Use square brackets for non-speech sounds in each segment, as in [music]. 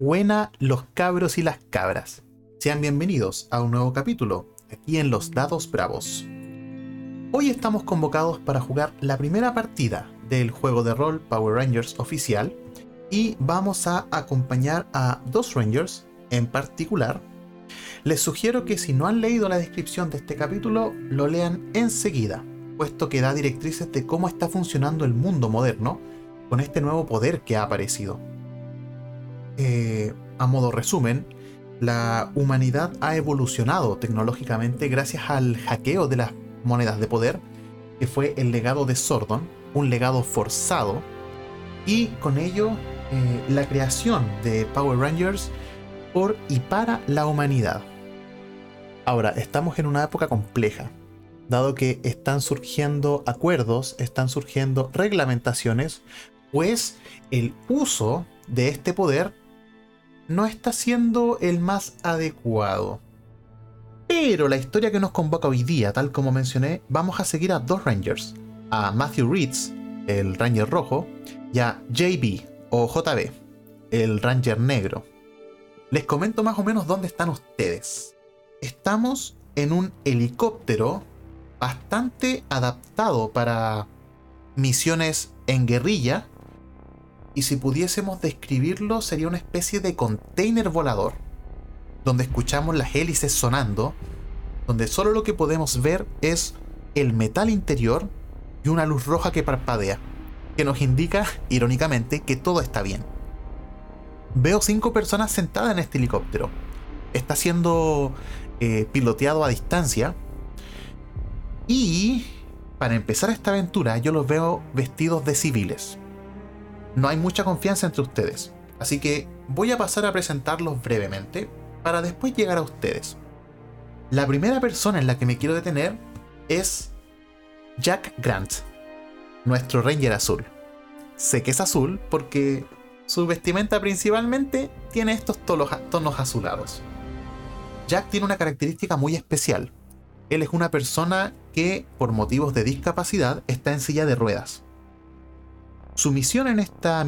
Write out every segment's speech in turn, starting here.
Buena los cabros y las cabras. Sean bienvenidos a un nuevo capítulo aquí en Los Dados Bravos. Hoy estamos convocados para jugar la primera partida del juego de rol Power Rangers oficial y vamos a acompañar a dos Rangers en particular. Les sugiero que si no han leído la descripción de este capítulo, lo lean enseguida, puesto que da directrices de cómo está funcionando el mundo moderno con este nuevo poder que ha aparecido. Eh, a modo resumen, la humanidad ha evolucionado tecnológicamente gracias al hackeo de las monedas de poder, que fue el legado de Sordon, un legado forzado, y con ello eh, la creación de Power Rangers por y para la humanidad. Ahora, estamos en una época compleja, dado que están surgiendo acuerdos, están surgiendo reglamentaciones, pues el uso de este poder no está siendo el más adecuado. Pero la historia que nos convoca hoy día, tal como mencioné, vamos a seguir a dos Rangers. A Matthew Reeds, el Ranger rojo, y a JB o JB, el Ranger negro. Les comento más o menos dónde están ustedes. Estamos en un helicóptero bastante adaptado para misiones en guerrilla y si pudiésemos describirlo sería una especie de container volador, donde escuchamos las hélices sonando, donde solo lo que podemos ver es el metal interior y una luz roja que parpadea, que nos indica, irónicamente, que todo está bien. Veo cinco personas sentadas en este helicóptero. Está siendo eh, piloteado a distancia. Y para empezar esta aventura yo los veo vestidos de civiles no hay mucha confianza entre ustedes. Así que voy a pasar a presentarlos brevemente para después llegar a ustedes. La primera persona en la que me quiero detener es Jack Grant, nuestro Ranger azul. Sé que es azul porque su vestimenta principalmente tiene estos tonos azulados. Jack tiene una característica muy especial. Él es una persona que, por motivos de discapacidad, está en silla de ruedas. Su misión en esta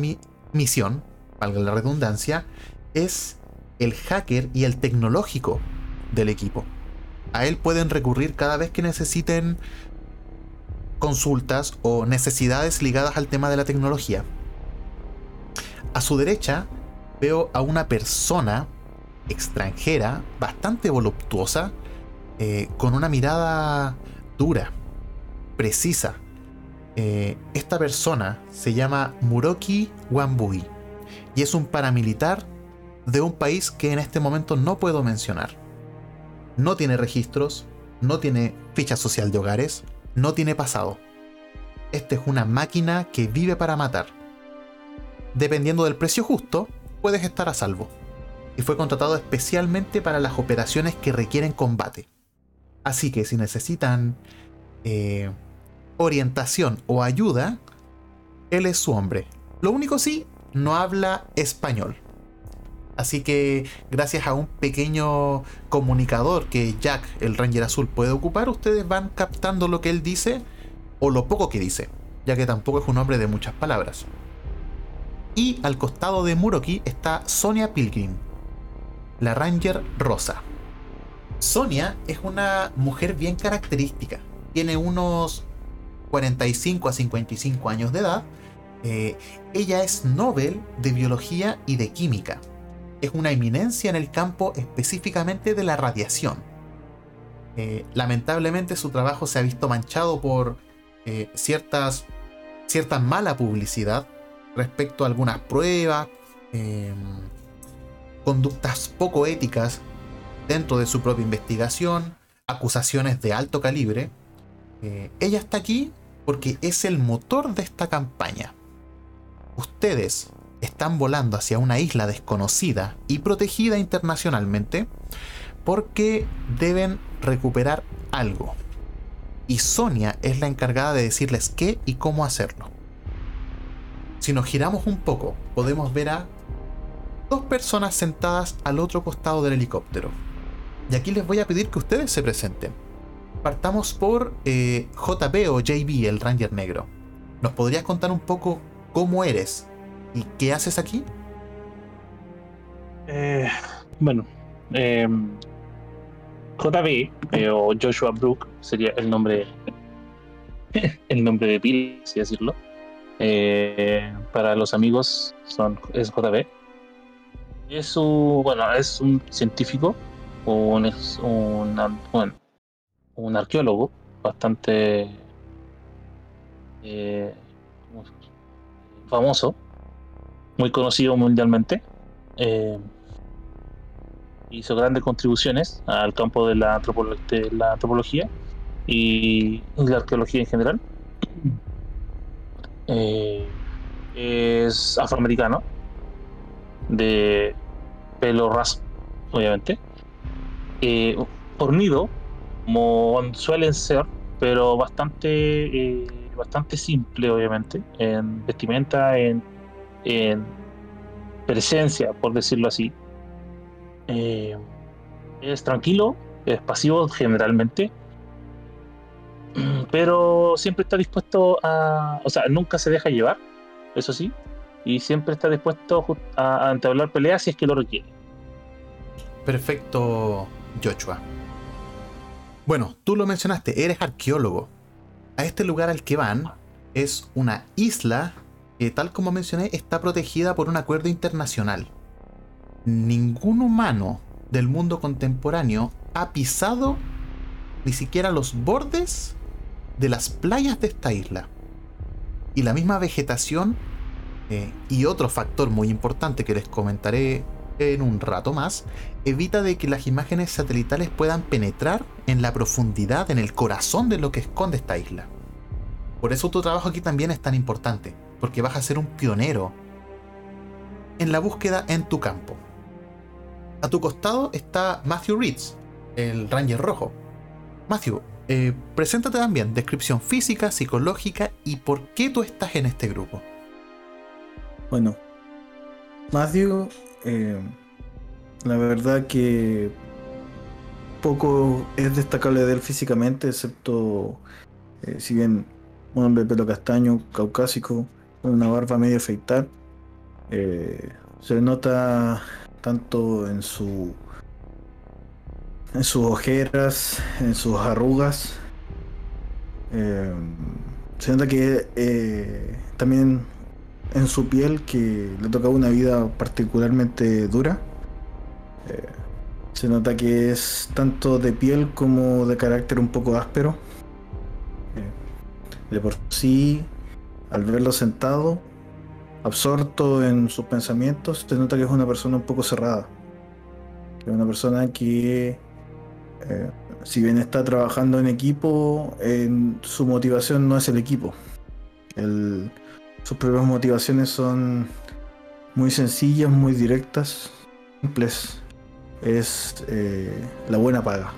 misión, valga la redundancia, es el hacker y el tecnológico del equipo. A él pueden recurrir cada vez que necesiten consultas o necesidades ligadas al tema de la tecnología. A su derecha veo a una persona extranjera, bastante voluptuosa, eh, con una mirada dura, precisa, eh, esta persona se llama Muroki Wambui y es un paramilitar de un país que en este momento no puedo mencionar. No tiene registros, no tiene ficha social de hogares, no tiene pasado. Esta es una máquina que vive para matar. Dependiendo del precio justo, puedes estar a salvo. Y fue contratado especialmente para las operaciones que requieren combate. Así que si necesitan eh, orientación o ayuda, él es su hombre. Lo único sí, no habla español. Así que gracias a un pequeño comunicador que Jack, el Ranger Azul, puede ocupar, ustedes van captando lo que él dice o lo poco que dice, ya que tampoco es un hombre de muchas palabras. Y al costado de Muroki está Sonia Pilgrim, la Ranger Rosa. Sonia es una mujer bien característica. Tiene unos 45 a 55 años de edad. Eh, ella es Nobel de Biología y de Química. Es una eminencia en el campo específicamente de la radiación. Eh, lamentablemente su trabajo se ha visto manchado por eh, ciertas, cierta mala publicidad respecto a algunas pruebas, conductas poco éticas dentro de su propia investigación, acusaciones de alto calibre. ella está aquí porque es el motor de esta campaña. Ustedes están volando hacia una isla desconocida y protegida internacionalmente porque deben recuperar algo. Y Sonia es la encargada de decirles qué y cómo hacerlo. Si nos giramos un poco, podemos ver a dos personas sentadas al otro costado del helicóptero. Y aquí les voy a pedir que ustedes se presenten. Partamos por eh, JP o JB, el Ranger Negro. ¿Nos podrías contar un poco cómo eres y qué haces aquí? Eh, bueno, eh, JB eh, o Joshua Brook sería el nombre [laughs] el nombre de pila, así decirlo. Eh, para los amigos son, es JB. Es un, bueno, es un científico, un, es un, bueno, un arqueólogo bastante eh, famoso, muy conocido mundialmente. Eh, hizo grandes contribuciones al campo de la, de la antropología y la arqueología en general. Eh, es afroamericano, de pelo raspo, obviamente. Eh, fornido, como suelen ser, pero bastante, eh, bastante simple, obviamente, en vestimenta, en, en presencia, por decirlo así. Eh, es tranquilo, es pasivo generalmente, [clears throat] pero siempre está dispuesto a, o sea, nunca se deja llevar, eso sí, y siempre está dispuesto a, a entablar peleas si es que lo requiere. Perfecto, Joshua. Bueno, tú lo mencionaste, eres arqueólogo. A este lugar al que van es una isla que, tal como mencioné, está protegida por un acuerdo internacional. Ningún humano del mundo contemporáneo ha pisado ni siquiera los bordes de las playas de esta isla. Y la misma vegetación eh, y otro factor muy importante que les comentaré en un rato más, evita de que las imágenes satelitales puedan penetrar en la profundidad, en el corazón de lo que esconde esta isla. Por eso tu trabajo aquí también es tan importante, porque vas a ser un pionero en la búsqueda en tu campo. A tu costado está Matthew Reeds, el Ranger Rojo. Matthew, eh, preséntate también, descripción física, psicológica y por qué tú estás en este grupo. Bueno, Matthew, eh, la verdad que poco es destacable de él físicamente, excepto eh, si bien un hombre de pelo castaño, caucásico, con una barba medio afeitar. Eh, se nota tanto en su en sus ojeras, en sus arrugas. Eh, se nota que también en su piel que le toca una vida particularmente dura. Eh, se nota que es tanto de piel como de carácter un poco áspero. Eh, de por sí, al verlo sentado, absorto en sus pensamientos, se nota que es una persona un poco cerrada. Es una persona que, eh, si bien está trabajando en equipo, su motivación no es el equipo. El, sus propias motivaciones son muy sencillas, muy directas, simples. Es eh, la buena paga.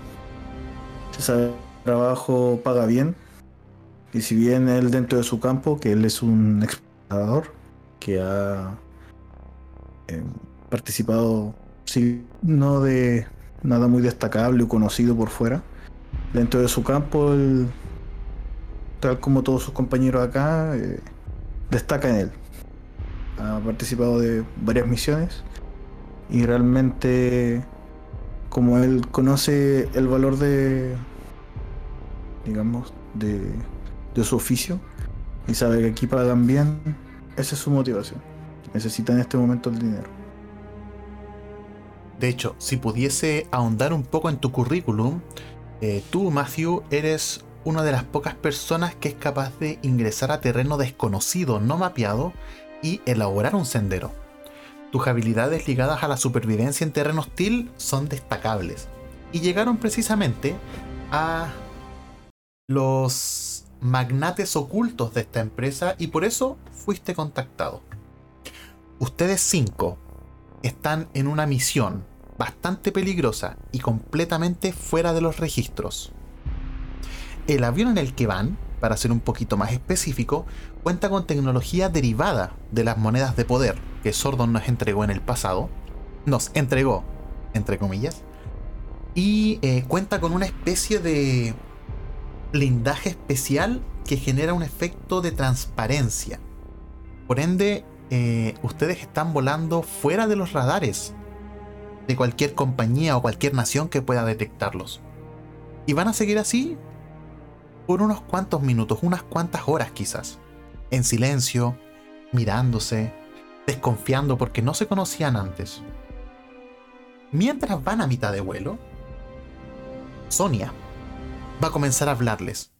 Se sabe el trabajo paga bien. Y si bien él dentro de su campo, que él es un explorador, que ha eh, participado, sí, no de nada muy destacable o conocido por fuera, dentro de su campo, él, tal como todos sus compañeros acá, eh, destaca en él. Ha participado de varias misiones y realmente como él conoce el valor de, digamos, de, de su oficio y sabe que aquí pagan bien, esa es su motivación. Necesita en este momento el dinero. De hecho, si pudiese ahondar un poco en tu currículum, eh, tú, Matthew, eres una de las pocas personas que es capaz de ingresar a terreno desconocido, no mapeado, y elaborar un sendero. Tus habilidades ligadas a la supervivencia en terreno hostil son destacables. Y llegaron precisamente a los magnates ocultos de esta empresa y por eso fuiste contactado. Ustedes cinco están en una misión bastante peligrosa y completamente fuera de los registros. El avión en el que van, para ser un poquito más específico, cuenta con tecnología derivada de las monedas de poder que Sordon nos entregó en el pasado. Nos entregó, entre comillas. Y eh, cuenta con una especie de blindaje especial que genera un efecto de transparencia. Por ende, eh, ustedes están volando fuera de los radares de cualquier compañía o cualquier nación que pueda detectarlos. Y van a seguir así por unos cuantos minutos, unas cuantas horas quizás, en silencio, mirándose, desconfiando porque no se conocían antes. Mientras van a mitad de vuelo, Sonia va a comenzar a hablarles.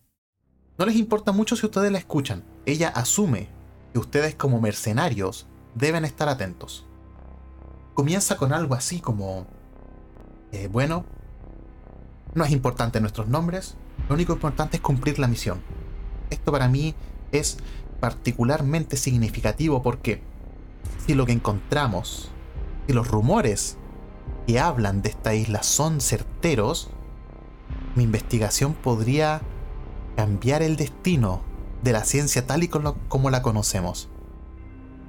No les importa mucho si ustedes la escuchan. Ella asume que ustedes como mercenarios deben estar atentos. Comienza con algo así como... Eh, bueno, no es importante nuestros nombres, lo único importante es cumplir la misión. Esto para mí es particularmente significativo porque si lo que encontramos, si los rumores que hablan de esta isla son certeros, mi investigación podría cambiar el destino de la ciencia tal y como la conocemos.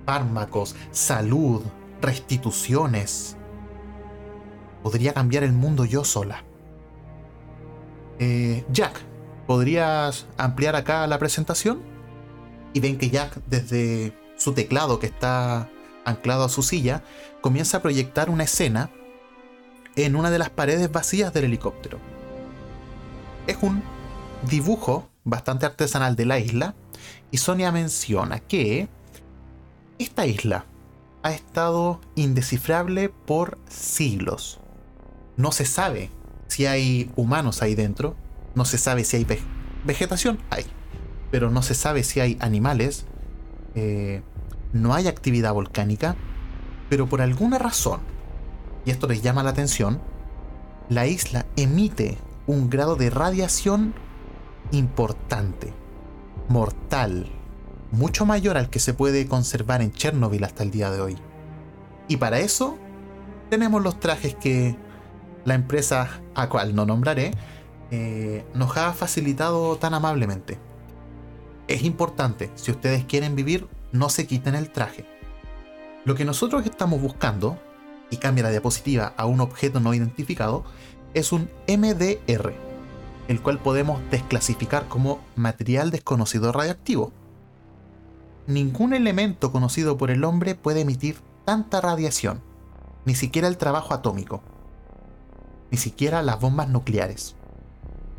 Fármacos, salud, restituciones. Podría cambiar el mundo yo sola. Eh, Jack, ¿podrías ampliar acá la presentación? Y ven que Jack desde su teclado que está anclado a su silla, comienza a proyectar una escena en una de las paredes vacías del helicóptero. Es un dibujo bastante artesanal de la isla y Sonia menciona que esta isla ha estado indescifrable por siglos. No se sabe si hay humanos ahí dentro, no se sabe si hay vegetación, hay, pero no se sabe si hay animales, eh, no hay actividad volcánica, pero por alguna razón, y esto les llama la atención, la isla emite un grado de radiación importante, mortal, mucho mayor al que se puede conservar en Chernobyl hasta el día de hoy. Y para eso tenemos los trajes que la empresa a cual no nombraré eh, nos ha facilitado tan amablemente. Es importante, si ustedes quieren vivir, no se quiten el traje. Lo que nosotros estamos buscando, y cambia la diapositiva a un objeto no identificado, es un MDR, el cual podemos desclasificar como material desconocido radiactivo. Ningún elemento conocido por el hombre puede emitir tanta radiación, ni siquiera el trabajo atómico, ni siquiera las bombas nucleares.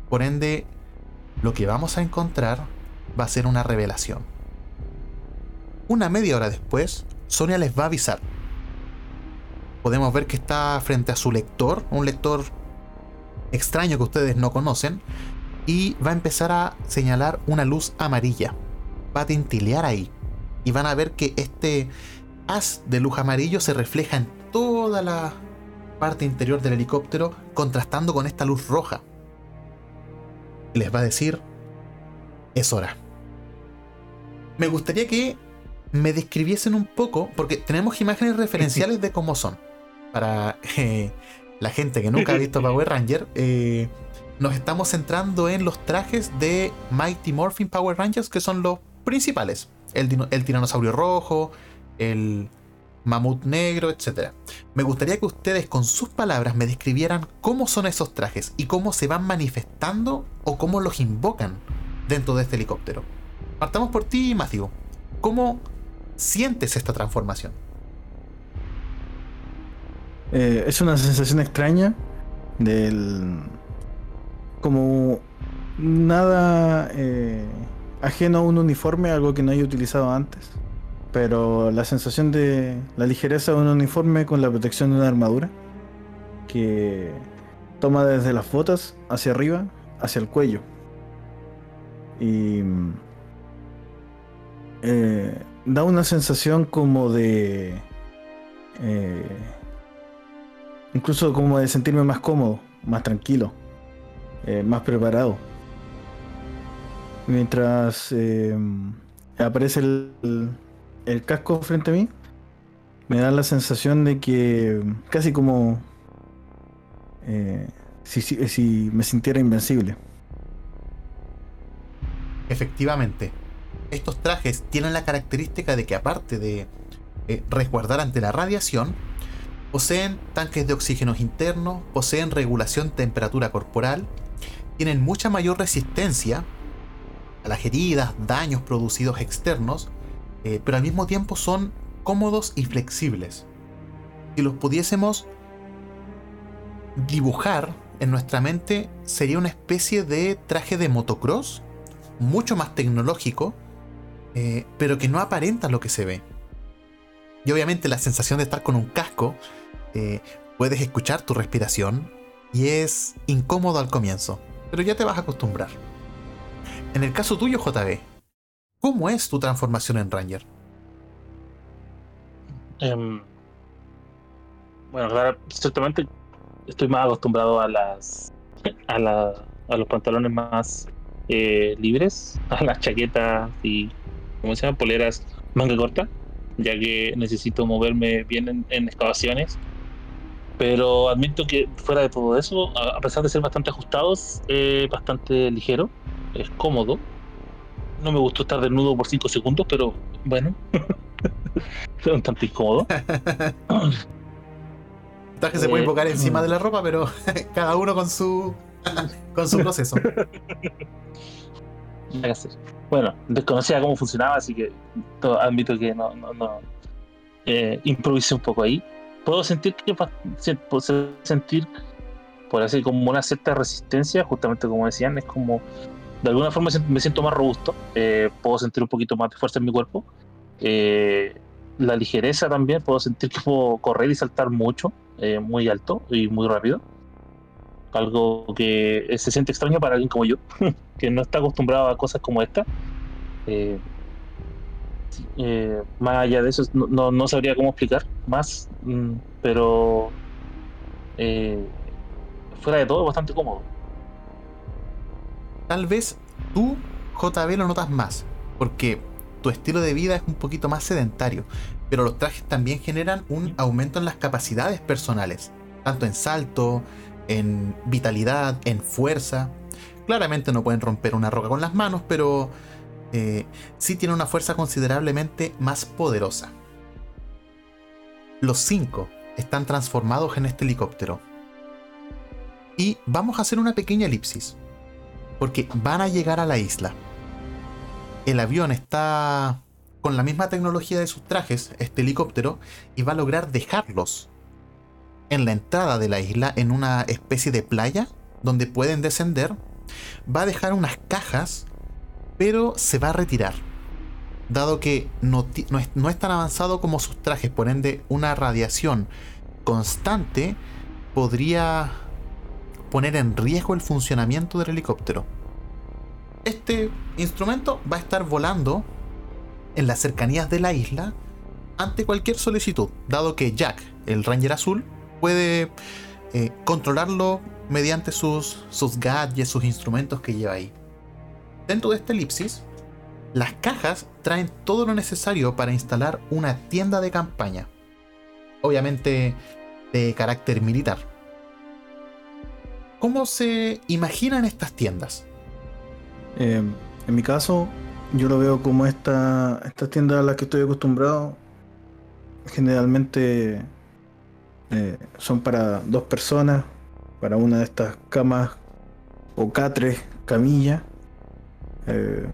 Por ende, lo que vamos a encontrar va a ser una revelación. Una media hora después, Sonia les va a avisar. Podemos ver que está frente a su lector, un lector extraño que ustedes no conocen, y va a empezar a señalar una luz amarilla. Va a tintilear ahí. Y van a ver que este haz de luz amarillo se refleja en toda la parte interior del helicóptero, contrastando con esta luz roja. Les va a decir, es hora. Me gustaría que me describiesen un poco, porque tenemos imágenes referenciales de cómo son. Para [laughs] eh, la gente que nunca ha visto Power Ranger, eh, nos estamos centrando en los trajes de Mighty Morphin Power Rangers, que son los principales. El, el tiranosaurio rojo, el mamut negro, etc. Me gustaría que ustedes con sus palabras me describieran cómo son esos trajes y cómo se van manifestando o cómo los invocan dentro de este helicóptero. Partamos por ti, Matthew. ¿Cómo sientes esta transformación? Eh, es una sensación extraña del. como nada eh, ajeno a un uniforme, algo que no haya utilizado antes. Pero la sensación de la ligereza de un uniforme con la protección de una armadura que toma desde las botas hacia arriba, hacia el cuello. Y eh, da una sensación como de Incluso como de sentirme más cómodo, más tranquilo, eh, más preparado. Mientras eh, aparece el, casco frente a mí, me da la sensación de que casi como eh, si, si, me sintiera invencible. Efectivamente, estos trajes tienen la característica de que aparte de resguardar ante la radiación, Poseen tanques de oxígeno internos, poseen regulación temperatura corporal, tienen mucha mayor resistencia a las heridas, daños producidos externos, eh, pero al mismo tiempo son cómodos y flexibles. Si los pudiésemos dibujar en nuestra mente sería una especie de traje de motocross, mucho más tecnológico, eh, pero que no aparenta lo que se ve. Y obviamente la sensación de estar con un casco, eh, puedes escuchar tu respiración y es incómodo al comienzo, pero ya te vas a acostumbrar. En el caso tuyo, JB, ¿cómo es tu transformación en Ranger? Em, bueno, claro, ciertamente estoy más acostumbrado a las [laughs] a, la, a los pantalones más eh, libres, [laughs] a las chaquetas y, ¿cómo se llama? Poleras manga corta, ya que necesito moverme bien en, excavaciones. Pero admito que fuera de todo eso, a, pesar de ser bastante ajustados, es bastante ligero, es cómodo. No me gustó estar desnudo por 5 segundos, pero bueno, es un tanto incómodo. [laughs] Traje se puede Eh, invocar encima mm. de la ropa, pero [laughs] cada uno con su con su proceso. [laughs] Bueno, desconocía cómo funcionaba, así que to- admito que no, no, no. Eh, improvisé un poco ahí. Puedo sentir que puedo sentir por así como una cierta resistencia, justamente como decían, es como de alguna forma me siento más robusto, eh, puedo sentir un poquito más de fuerza en mi cuerpo. Eh, la ligereza también, puedo sentir [laughs] que puedo correr y saltar mucho, eh, muy alto y muy rápido. Algo que se siente extraño para alguien como yo [laughs] que no está acostumbrado a cosas como esta. Más allá de eso, no, no, no sabría cómo explicar más, mm, pero fuera de todo, bastante cómodo. Tal vez tú, JB, lo notas más, porque tu estilo de vida es un poquito más sedentario, pero los trajes también generan un aumento en las capacidades personales, tanto en salto, en vitalidad, en fuerza. Claramente no pueden romper una roca con las manos, pero eh, sí tienen una fuerza considerablemente más poderosa. Los cinco están transformados en este helicóptero. Y vamos a hacer una pequeña elipsis porque van a llegar a la isla. El avión está con la misma tecnología de sus trajes, este helicóptero, y va a lograr dejarlos en la entrada de la isla, en una especie de playa donde pueden descender. Va a dejar unas cajas, pero se va a retirar. Dado que no, es, es tan avanzado como sus trajes, por ende una radiación constante podría poner en riesgo el funcionamiento del helicóptero. Este instrumento va a estar volando en las cercanías de la isla ante cualquier solicitud, dado que Jack, el Ranger Azul, puede eh, controlarlo mediante sus, sus gadgets, sus instrumentos que lleva ahí. Dentro de esta elipsis, las cajas traen todo lo necesario para instalar una tienda de campaña. Obviamente de carácter militar. ¿Cómo se imaginan estas tiendas? Eh, en mi caso, yo lo veo como esta, estas tiendas a las que estoy acostumbrado. Generalmente eh, son para dos personas, para una de estas camas o catres, camilla. Eh,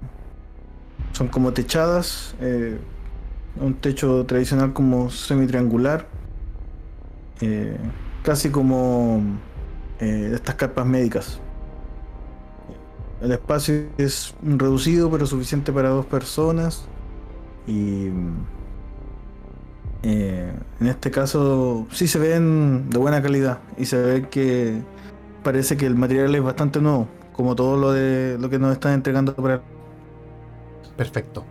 son como techadas, un techo tradicional como semi-triangular, casi como estas carpas médicas. El espacio es reducido pero suficiente para dos personas. Y eh, en este caso sí se ven de buena calidad y se ve que parece que el material es bastante nuevo, como todo lo de lo que nos están entregando para Perfecto.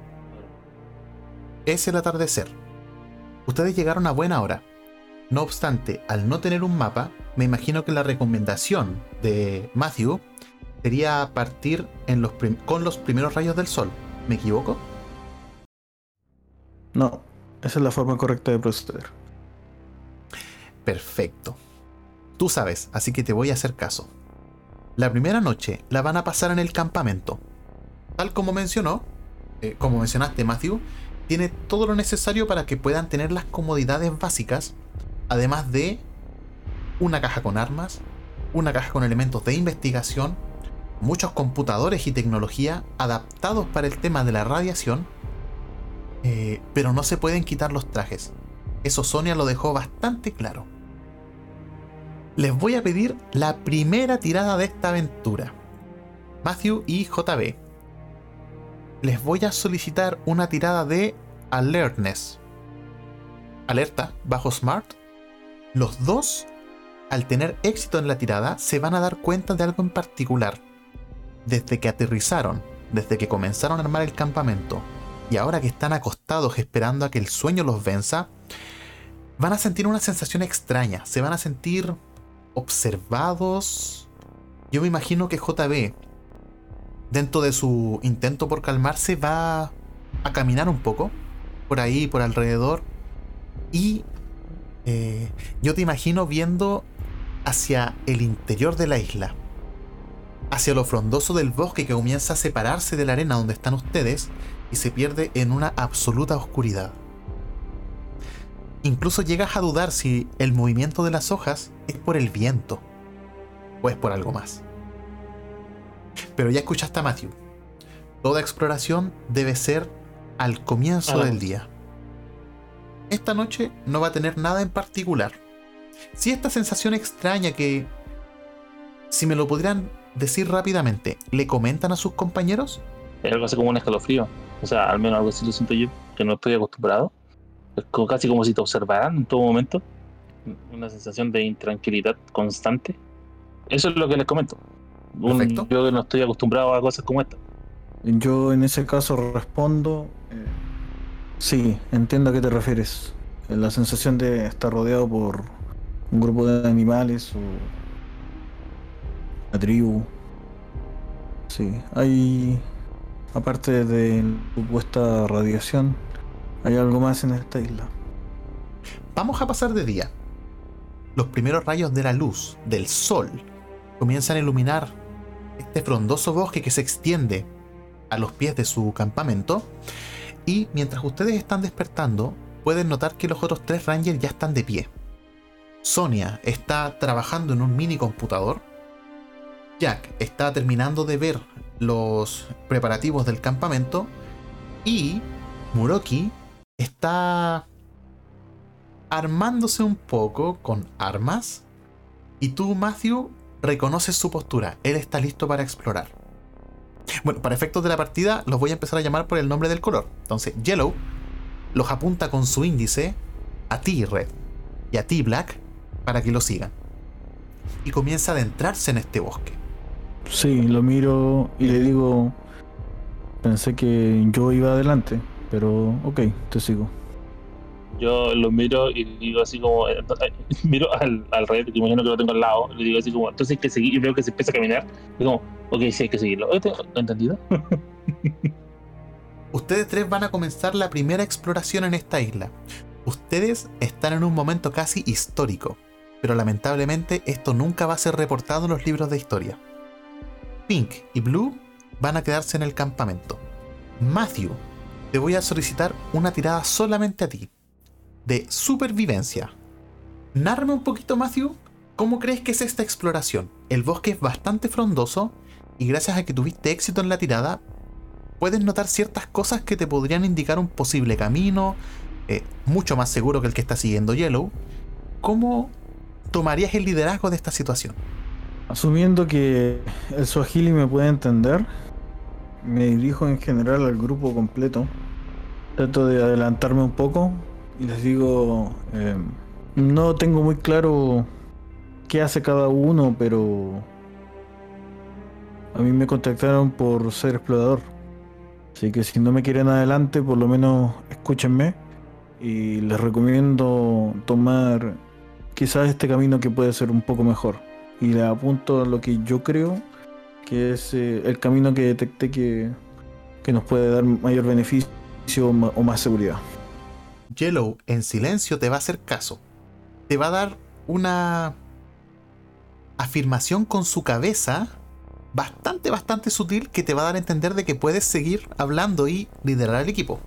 Es el atardecer. Ustedes llegaron a buena hora. No obstante, al no tener un mapa, me imagino que la recomendación de Matthew sería partir en los prim- con los primeros rayos del sol. ¿Me equivoco? No, esa es la forma correcta de proceder. Perfecto. Tú sabes, así que te voy a hacer caso. La primera noche la van a pasar en el campamento. Tal como mencionó, eh, como mencionaste Matthew, tiene todo lo necesario para que puedan tener las comodidades básicas, además de una caja con armas, una caja con elementos de investigación, muchos computadores y tecnología adaptados para el tema de la radiación, eh, pero no se pueden quitar los trajes. Eso Sonia lo dejó bastante claro. Les voy a pedir la primera tirada de esta aventura. Matthew y JB. Les voy a solicitar una tirada de alertness. Alerta bajo smart. Los dos, al tener éxito en la tirada, se van a dar cuenta de algo en particular. Desde que aterrizaron, desde que comenzaron a armar el campamento, y ahora que están acostados esperando a que el sueño los venza, van a sentir una sensación extraña. Se van a sentir observados. Yo me imagino que JB, dentro de su intento por calmarse, va a caminar un poco por ahí, por alrededor. Y eh, yo te imagino viendo hacia el interior de la isla, hacia lo frondoso del bosque que comienza a separarse de la arena donde están ustedes y se pierde en una absoluta oscuridad. Incluso llegas a dudar si el movimiento de las hojas es por el viento o es por algo más. Pero ya escuchaste a Matthew. Toda exploración debe ser al comienzo del día. Esta noche no va a tener nada en particular. Si esta sensación extraña que, si me lo podrían decir rápidamente, ¿le comentan a sus compañeros? Es algo así como un escalofrío. O sea, al menos algo así lo siento yo, que no estoy acostumbrado. Es casi como si te observaran en todo momento. Una sensación de intranquilidad constante. Eso es lo que les comento. yo que no estoy acostumbrado a cosas como esta. Yo en ese caso respondo, eh, sí, entiendo a qué te refieres. La sensación de estar rodeado por un grupo de animales o una tribu. Sí, hay, aparte de supuesta radiación, hay algo más en esta isla. Vamos a pasar de día. Los primeros rayos de la luz del sol comienzan a iluminar este frondoso bosque que se extiende a los pies de su campamento. Y mientras ustedes están despertando, pueden notar que los otros tres rangers ya están de pie. Sonia está trabajando en un mini computador. Jack está terminando de ver los preparativos del campamento. Y Muroki está armándose un poco con armas. Y tú, Matthew, reconoces su postura. Él está listo para explorar. Bueno, para efectos de la partida, los voy a empezar a llamar por el nombre del color. Entonces, Yellow los apunta con su índice a ti, Red, y a ti, Black, para que lo sigan. Y comienza a adentrarse en este bosque. Sí, lo miro y le digo, pensé que yo iba adelante, pero ok, te sigo. Yo lo miro y digo así como, eh, eh, [laughs] miro al, al rey, que imagino que lo tengo al lado, le digo así como, entonces hay que seguir, y veo que se empieza a caminar, y como, ok, sí hay que seguirlo. ¿Entendido? [laughs] Ustedes tres van a comenzar la primera exploración en esta isla. Ustedes están en un momento casi histórico, pero lamentablemente esto nunca va a ser reportado en los libros de historia. Pink y Blue van a quedarse en el campamento. Matthew, te voy a solicitar una tirada solamente a ti, de supervivencia. Nárrame un poquito, Matthew, ¿cómo crees que es esta exploración? El bosque es bastante frondoso y gracias a que tuviste éxito en la tirada, puedes notar ciertas cosas que te podrían indicar un posible camino, eh, mucho más seguro que el que está siguiendo Yellow. ¿Cómo tomarías el liderazgo de esta situación? Asumiendo que el Swahili me puede entender, me dirijo en general al grupo completo. Trato de adelantarme un poco y les digo, eh, no tengo muy claro qué hace cada uno, pero a mí me contactaron por ser explorador. Así que si no me quieren adelante, por lo menos escúchenme. Y les recomiendo tomar quizás este camino que puede ser un poco mejor. Y le apunto a lo que yo creo que es eh, el camino que detecté que, que nos puede dar mayor beneficio o más seguridad. Yellow en silencio te va a hacer caso. Te va a dar una afirmación con su cabeza bastante, bastante sutil que te va a dar a entender de que puedes seguir hablando y liderar al equipo.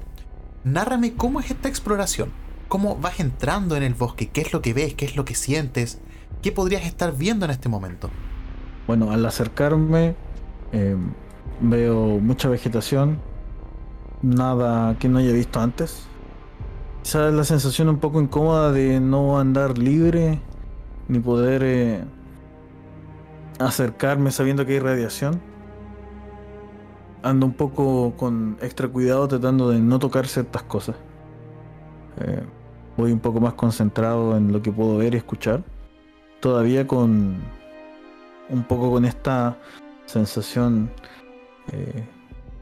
Nárrame cómo es esta exploración, cómo vas entrando en el bosque, qué es lo que ves, qué es lo que sientes, qué podrías estar viendo en este momento. Bueno, al acercarme em, veo mucha vegetación, nada que no haya visto antes. Quizás la sensación un poco incómoda de no andar libre ni poder eh, acercarme sabiendo que hay radiación. Ando un poco con extra cuidado tratando de no tocar ciertas cosas. Eh, voy un poco más concentrado en lo que puedo ver y escuchar. Todavía con un poco con esta sensación eh,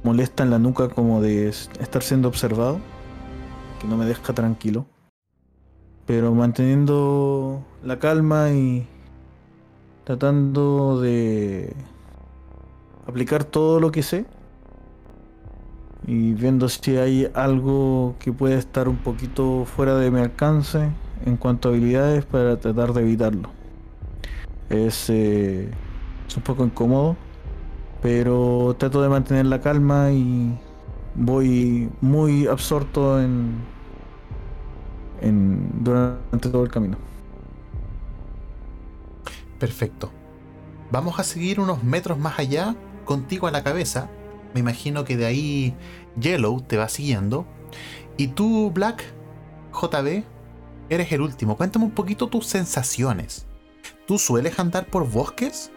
molesta en la nuca como de estar siendo observado, que no me deja tranquilo. Pero manteniendo la calma y tratando de aplicar todo lo que sé y viendo si hay algo que puede estar un poquito fuera de mi alcance en cuanto a habilidades para tratar de evitarlo. Es, eh, es un poco incómodo, pero trato de mantener la calma y voy muy absorto en, en durante todo el camino. Perfecto. Vamos a seguir unos metros más allá, contigo a la cabeza. Me imagino que de ahí Yellow te va siguiendo. Y tú, Black, JB, eres el último. Cuéntame un poquito tus sensaciones. ¿Tú sueles andar por bosques?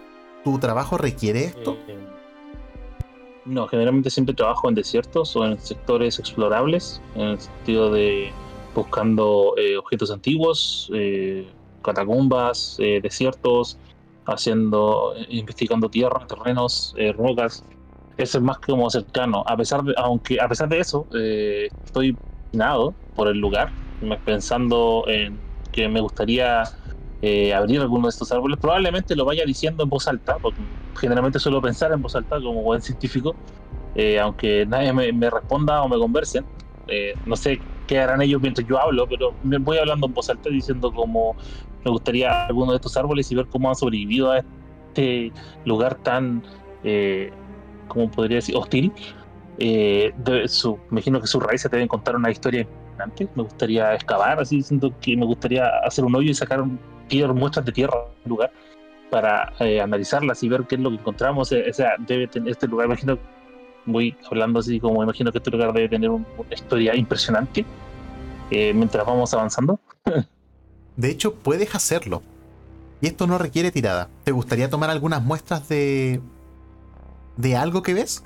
¿Tu trabajo requiere esto? Eh, no, generalmente siempre trabajo en desiertos o en sectores explorables, en el sentido de buscando eh, objetos antiguos, eh, catacumbas, eh, desiertos, haciendo, investigando tierra, terrenos, rocas. Eso es más como cercano. A pesar de, aunque a pesar de eso, estoy fascinado por el lugar, pensando en que me gustaría abrir alguno de estos árboles. Probablemente lo vaya diciendo en voz alta, porque generalmente suelo pensar en voz alta como buen científico, aunque nadie me, me, responda o me conversen. no sé qué harán ellos mientras yo hablo, pero me voy hablando en voz alta diciendo como me gustaría alguno de estos árboles y ver cómo han sobrevivido a este lugar tan, eh, como podría decir, hostil. Eh, su, me imagino que sus raíces deben contar una historia importante. Me gustaría excavar, así siento que me gustaría hacer un hoyo y sacar muestras de tierra lugar para eh, analizarlas y ver qué es lo que encontramos. Eh, o sea, debe tener este lugar, imagino, voy hablando así como imagino que este lugar debe tener una historia impresionante eh, mientras vamos avanzando. [laughs] De hecho, puedes hacerlo. Y esto no requiere tirada. ¿Te gustaría tomar algunas muestras de. de algo que ves?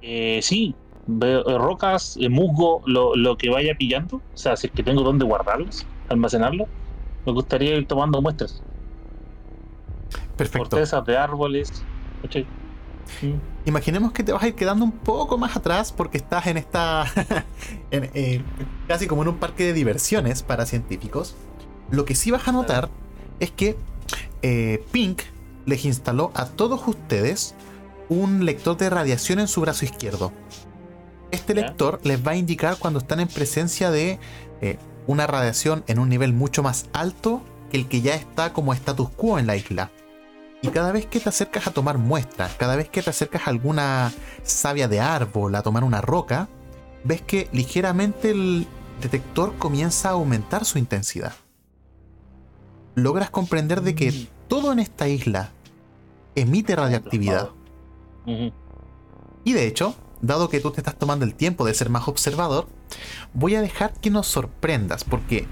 Eh, sí, rocas, musgo, lo, lo, que vaya pillando. O sea, si es que tengo dónde guardarlos, almacenarlo. Me gustaría ir tomando muestras. Perfecto. Cortezas de árboles. Okay. Mm. Imaginemos que te vas a ir quedando un poco más atrás porque estás en esta. [laughs] en, eh, casi como en un parque de diversiones para científicos. Lo que sí vas a notar es que eh, Pink les instaló a todos ustedes un lector de radiación en su brazo izquierdo. Este lector les va a indicar cuando están en presencia de eh, una radiación en un nivel mucho más alto que el que ya está como status quo en la isla. Y cada vez que te acercas a tomar muestras, cada vez que te acercas a alguna savia de árbol, a tomar una roca, ves que ligeramente el detector comienza a aumentar su intensidad logras comprender de que Mm. todo en esta isla emite radioactividad. Y de hecho, dado que tú te estás tomando el tiempo de ser más observador, voy a dejar que nos sorprendas porque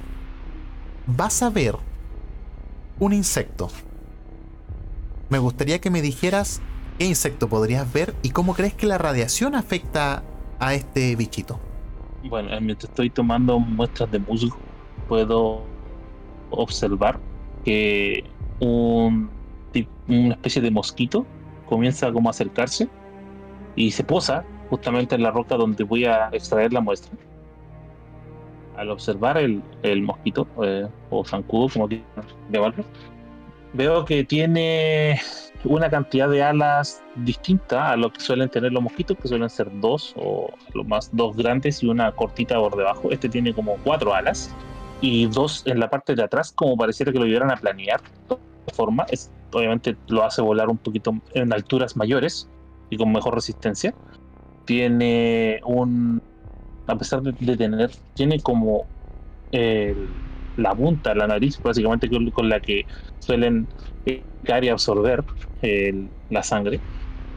vas a ver un insecto. Me gustaría que me dijeras qué insecto podrías ver y cómo crees que la radiación afecta a este bichito. Bueno, eh, mientras estoy tomando muestras de musgo, puedo observar que un, una especie de mosquito comienza como a acercarse y se posa justamente en la roca donde voy a extraer la muestra. Al observar el, el mosquito, eh, o zancudo, como quieran llamarlo, veo que tiene una cantidad de alas distinta a lo que suelen tener los mosquitos, que suelen ser dos o lo más dos grandes y una cortita por debajo. Este tiene como cuatro alas y dos en la parte de atrás, como pareciera que lo llevaran a planear de forma. Es, obviamente lo hace volar un poquito en alturas mayores y con mejor resistencia. Tiene un. A pesar de, de tener. Tiene como. el- la punta, la nariz, básicamente con, con la que suelen picar y absorber la sangre.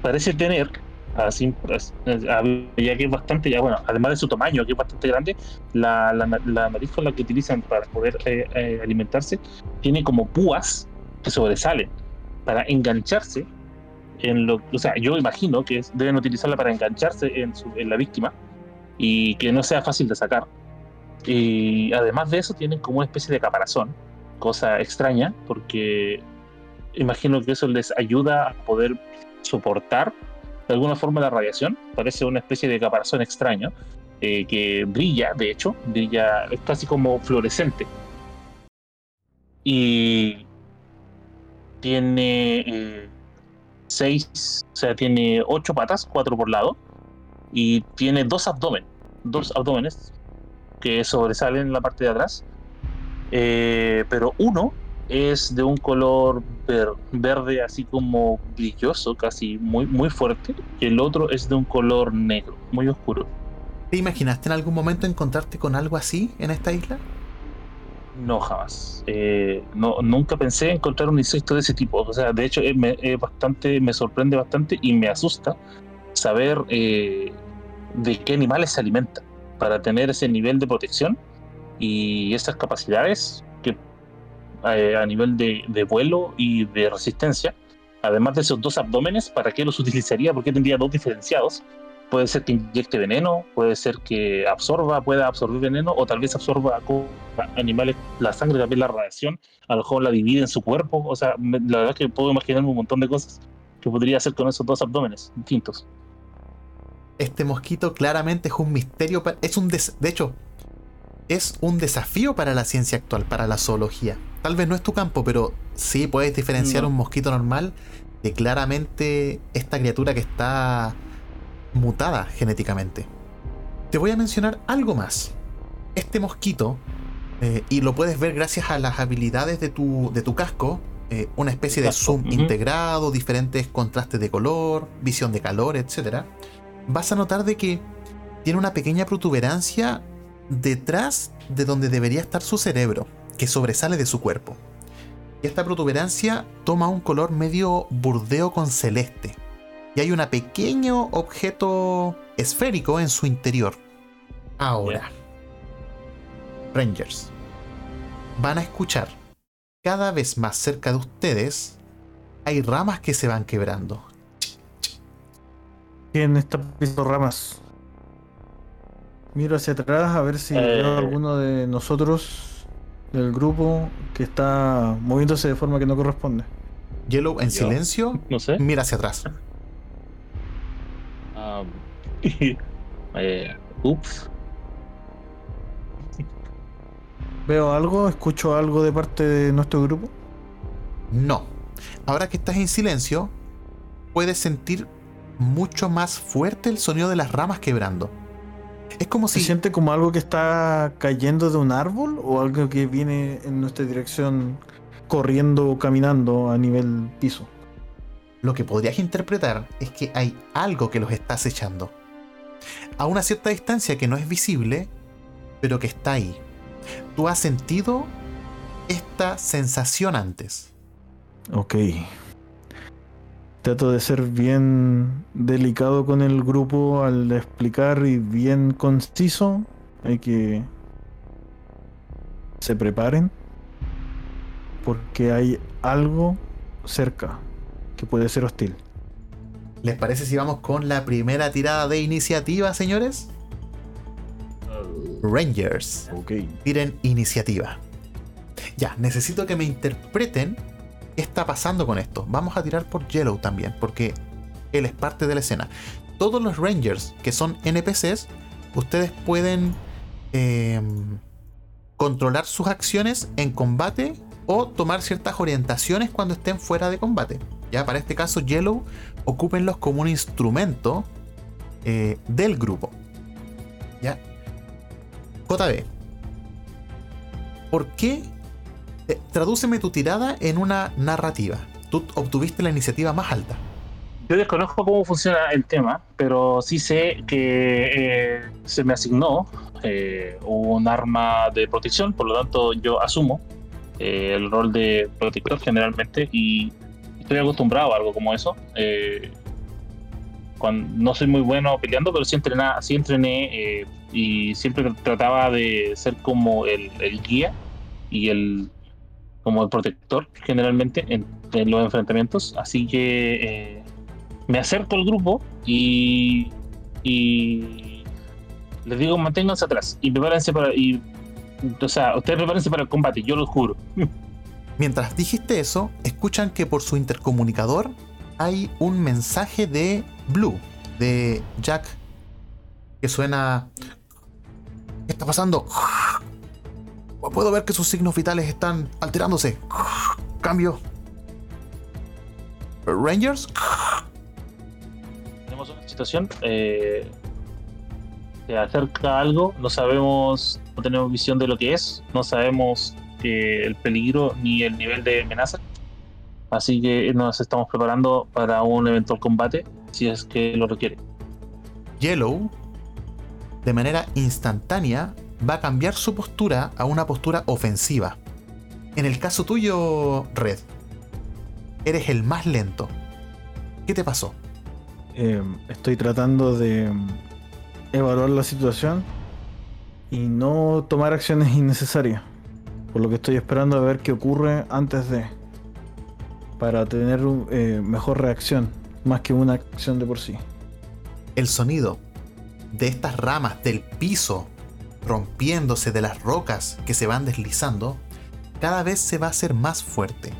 Parece tener Así, pues, ya que es bastante, ya bueno, además de su tamaño, que es bastante grande, la, la, la nariz con la que utilizan para poder eh, eh, alimentarse tiene como púas que sobresalen para engancharse en lo, o sea, yo imagino que deben utilizarla para engancharse en, la víctima y que no sea fácil de sacar. Y además de eso tienen como una especie de caparazón, cosa extraña, porque imagino que eso les ayuda a poder soportar de alguna forma la radiación, parece una especie de caparazón extraño, eh, que brilla, de hecho, brilla, es casi como fluorescente. Y tiene eh, seis, o sea, tiene ocho patas, cuatro por lado, y tiene dos abdomen, dos abdómenes que sobresalen en la parte de atrás, eh, pero uno es de un color verde así como brilloso, casi muy, muy fuerte, y el otro es de un color negro, muy oscuro. ¿Te imaginaste en algún momento encontrarte con algo así en esta isla? No, jamás. Eh, no, nunca pensé encontrar un insecto de ese tipo. O sea, de hecho, eh, me, bastante, me sorprende bastante y me asusta saber eh, de qué animales se alimentan para tener ese nivel de protección y esas capacidades eh, a nivel de, vuelo y de resistencia. Además de esos dos abdómenes, ¿para qué los utilizaría? Porque tendría dos diferenciados. Puede ser que inyecte veneno, puede ser que absorba, pueda absorber veneno, o tal vez absorba animales la sangre, también la radiación, a lo mejor la divide en su cuerpo. O sea, la verdad es que puedo imaginarme un montón de cosas que podría hacer con esos dos abdómenes distintos. Este mosquito claramente es un misterio. Es un de hecho, es un desafío para la ciencia actual, para la zoología tal vez no es tu campo, pero sí puedes diferenciar un mosquito normal de claramente esta criatura que está mutada genéticamente. Te voy a mencionar algo más. Este mosquito, eh, y lo puedes ver gracias a las habilidades de tu, de tu casco, eh, una especie de zoom integrado, diferentes contrastes de color, visión de calor, etc. Vas a notar de que tiene una pequeña protuberancia detrás de donde debería estar su cerebro que sobresale de su cuerpo. Y esta protuberancia toma un color medio burdeo con celeste. Y hay un pequeño objeto esférico en su interior. Ahora, Rangers, van a escuchar cada vez más cerca de ustedes hay ramas que se van quebrando. ¿Quién está pisando ramas? Miro hacia atrás a ver si veo eh. alguno de nosotros del grupo que está moviéndose de forma que no corresponde. Yellow en silencio, no sé. mira hacia atrás. Um, [laughs] eh, ups. ¿Veo algo? ¿Escucho algo de parte de nuestro grupo? No. Ahora que estás en silencio, puedes sentir mucho más fuerte el sonido de las ramas quebrando. Es como si. ¿Se siente como algo que está cayendo de un árbol o algo que viene en nuestra dirección corriendo o caminando a nivel piso? Lo que podrías interpretar es que hay algo que los está acechando. A una cierta distancia que no es visible, pero que está ahí. ¿Tú has sentido esta sensación antes? Ok. Trato de ser bien delicado con el grupo al explicar y bien conciso. Hay que se preparen porque hay algo cerca que puede ser hostil. ¿Les parece si vamos con la primera tirada de iniciativa, señores? Rangers. Ok. Tiren iniciativa. Ya, necesito que me interpreten ¿Qué está pasando con esto? Vamos a tirar por Yellow también, porque él es parte de la escena. Todos los Rangers que son NPCs, ustedes pueden em, controlar sus acciones en combate o tomar ciertas orientaciones cuando estén fuera de combate. Ya para este caso, Yellow, ocúpenlos como un instrumento eh, del grupo. ¿Ya? JB. ¿Por qué eh, tradúceme tu tirada en una narrativa. Tú obtuviste la iniciativa más alta. Yo desconozco cómo funciona el tema, pero sí sé que eh, se me asignó un arma de protección, por lo tanto yo asumo el rol de protector generalmente y estoy acostumbrado a algo como eso. cuando, no soy muy bueno peleando, pero sí, sí entrené eh, y siempre trataba de ser como el, guía y el como el protector generalmente en, los enfrentamientos. Así que eh, me acerco al grupo y, y les digo manténganse atrás y prepárense para y o sea, ustedes prepárense para el combate, yo lo juro. Mientras dijiste eso, escuchan que por su intercomunicador hay un mensaje de Blue, de Jack, que suena... ¿Qué está pasando? Puedo ver que sus signos vitales están alterándose. Cambio. Rangers. Tenemos una situación. Eh, se acerca algo. No sabemos. No tenemos visión de lo que es. No sabemos el peligro ni el nivel de amenaza. Así que nos estamos preparando para un eventual combate si es que lo requiere. Yellow, de manera instantánea, va a cambiar su postura a una postura ofensiva. En el caso tuyo, Red, eres el más lento. ¿Qué te pasó? Em, estoy tratando de evaluar la situación y no tomar acciones innecesarias. Por lo que estoy esperando a ver qué ocurre antes de. Para tener eh, mejor reacción, más que una acción de por sí. El sonido de estas ramas del piso rompiéndose de las rocas que se van deslizando, cada vez se va a hacer más fuerte.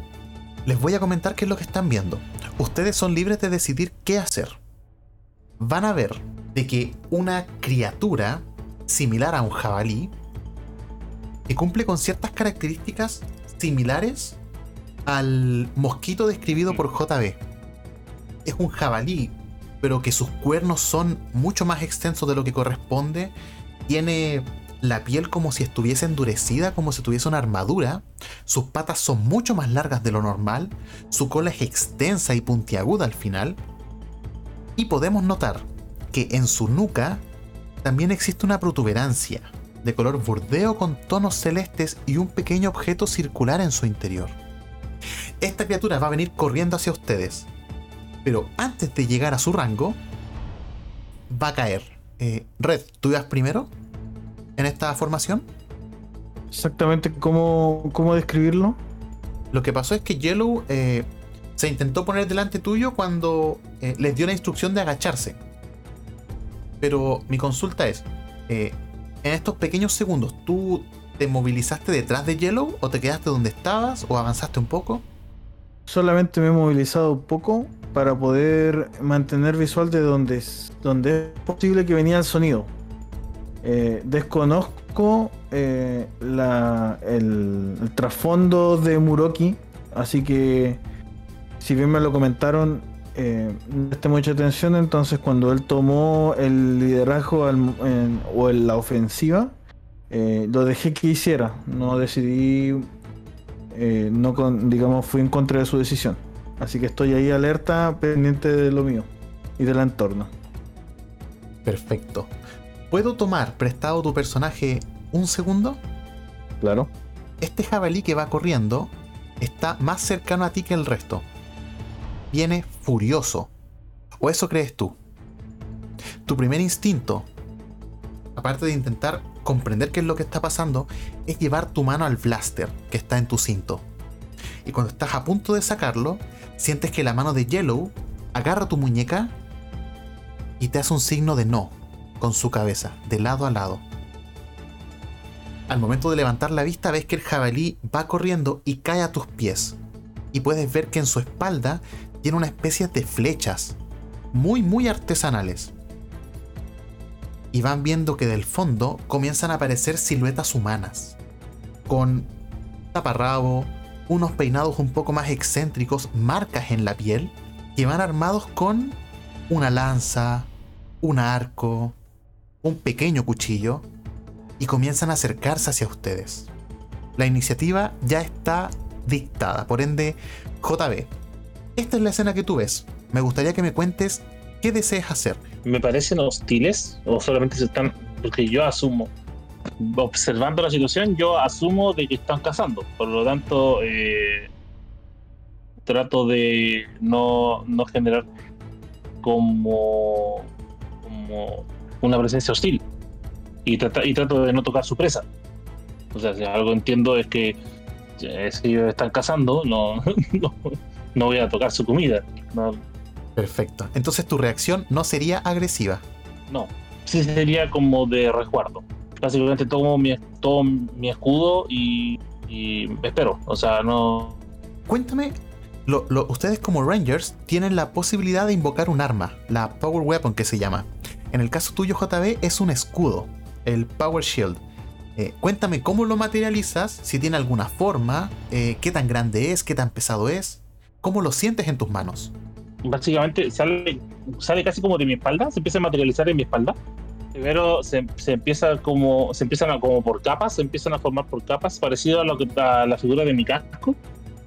Les voy a comentar qué es lo que están viendo. Ustedes son libres de decidir qué hacer. Van a ver de que una criatura similar a un jabalí que cumple con ciertas características similares al mosquito describido por JB. Es un jabalí, pero que sus cuernos son mucho más extensos de lo que corresponde. Tiene la piel como si estuviese endurecida, como si tuviese una armadura. Sus patas son mucho más largas de lo normal. Su cola es extensa y puntiaguda al final. Y podemos notar que en su nuca también existe una protuberancia de color burdeo con tonos celestes y un pequeño objeto circular en su interior. Esta criatura va a venir corriendo hacia ustedes, pero antes de llegar a su rango, va a caer. Eh, Red, ¿tú ibas primero en esta formación? Exactamente, ¿cómo, cómo describirlo? Lo que pasó es que Yellow eh, se intentó poner delante tuyo cuando eh, les dio la instrucción de agacharse. Pero mi consulta es, en estos pequeños segundos, ¿tú te movilizaste detrás de Yellow o te quedaste donde estabas o avanzaste un poco? Solamente me he movilizado un poco para poder mantener visual de donde, es posible que venía el sonido. Eh, desconozco eh, el, el trasfondo de Muroki, así que si bien me lo comentaron, eh, no presté mucha atención, entonces cuando él tomó el liderazgo o la ofensiva, eh, lo dejé que hiciera, no decidí, eh, no digamos, fui en contra de su decisión. Así que estoy ahí alerta, pendiente de lo mío y del entorno. Perfecto. ¿Puedo tomar prestado tu personaje un segundo? Claro. Este jabalí que va corriendo está más cercano a ti que el resto viene furioso. ¿O eso crees tú? Tu primer instinto, aparte de intentar comprender qué es lo que está pasando, es llevar tu mano al blaster que está en tu cinto. Y cuando estás a punto de sacarlo, sientes que la mano de Yellow agarra tu muñeca y te hace un signo de no con su cabeza, de lado a lado. Al momento de levantar la vista ves que el jabalí va corriendo y cae a tus pies. Y puedes ver que en su espalda tiene una especie de flechas, muy muy artesanales. Y van viendo que del fondo comienzan a aparecer siluetas humanas, con taparrabo, unos peinados un poco más excéntricos, marcas en la piel, que van armados con una lanza, un arco, un pequeño cuchillo, y comienzan a acercarse hacia ustedes. La iniciativa ya está dictada, por ende, JB, esta es la escena que tú ves. Me gustaría que me cuentes qué deseas hacer. ¿Me parecen hostiles o solamente se están.? Porque yo asumo, observando la situación, yo asumo de que están cazando. Por lo tanto, eh, trato de no, no generar como, como una presencia hostil y, trata, y trato de no tocar su presa. O sea, si algo entiendo es que eh, si ellos están cazando, no, [laughs] no, no voy a tocar su comida. No, Perfecto. Entonces tu reacción no sería agresiva. no. Sí sería como de resguardo. Básicamente tomo mi, tomo mi escudo y, y me espero. O sea, no. Cuéntame, lo- lo- ustedes como Rangers tienen la posibilidad de invocar un arma, la Power Weapon que se llama. En el caso tuyo, JB, es un escudo, el Power Shield. Eh, cuéntame cómo lo materializas, si tiene alguna forma, eh, qué tan grande es, qué tan pesado es, cómo lo sientes en tus manos. Básicamente sale, sale casi como de mi espalda, se empieza a materializar en mi espalda. Primero se, se empieza como, se empiezan a como por capas, se empiezan a formar por capas, parecido a, lo que, a la figura de mi casco,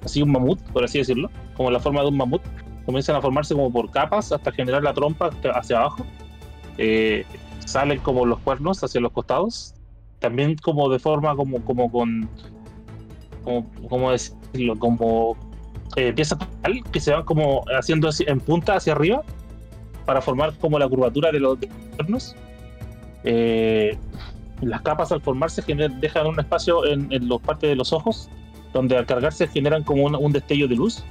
así un mamut, por así decirlo, como la forma de un mamut. Comienzan a formarse como por capas hasta generar la trompa hacia abajo. Eh, salen como los cuernos hacia los costados, también como de forma como, como con, como, ¿cómo decirlo? Como eh, piezas que se van como haciendo en punta hacia arriba para formar como la curvatura de los cuernos. Eh, las capas al formarse dejan un espacio en, en los partes de los ojos, donde al cargarse generan como un, un destello de luz.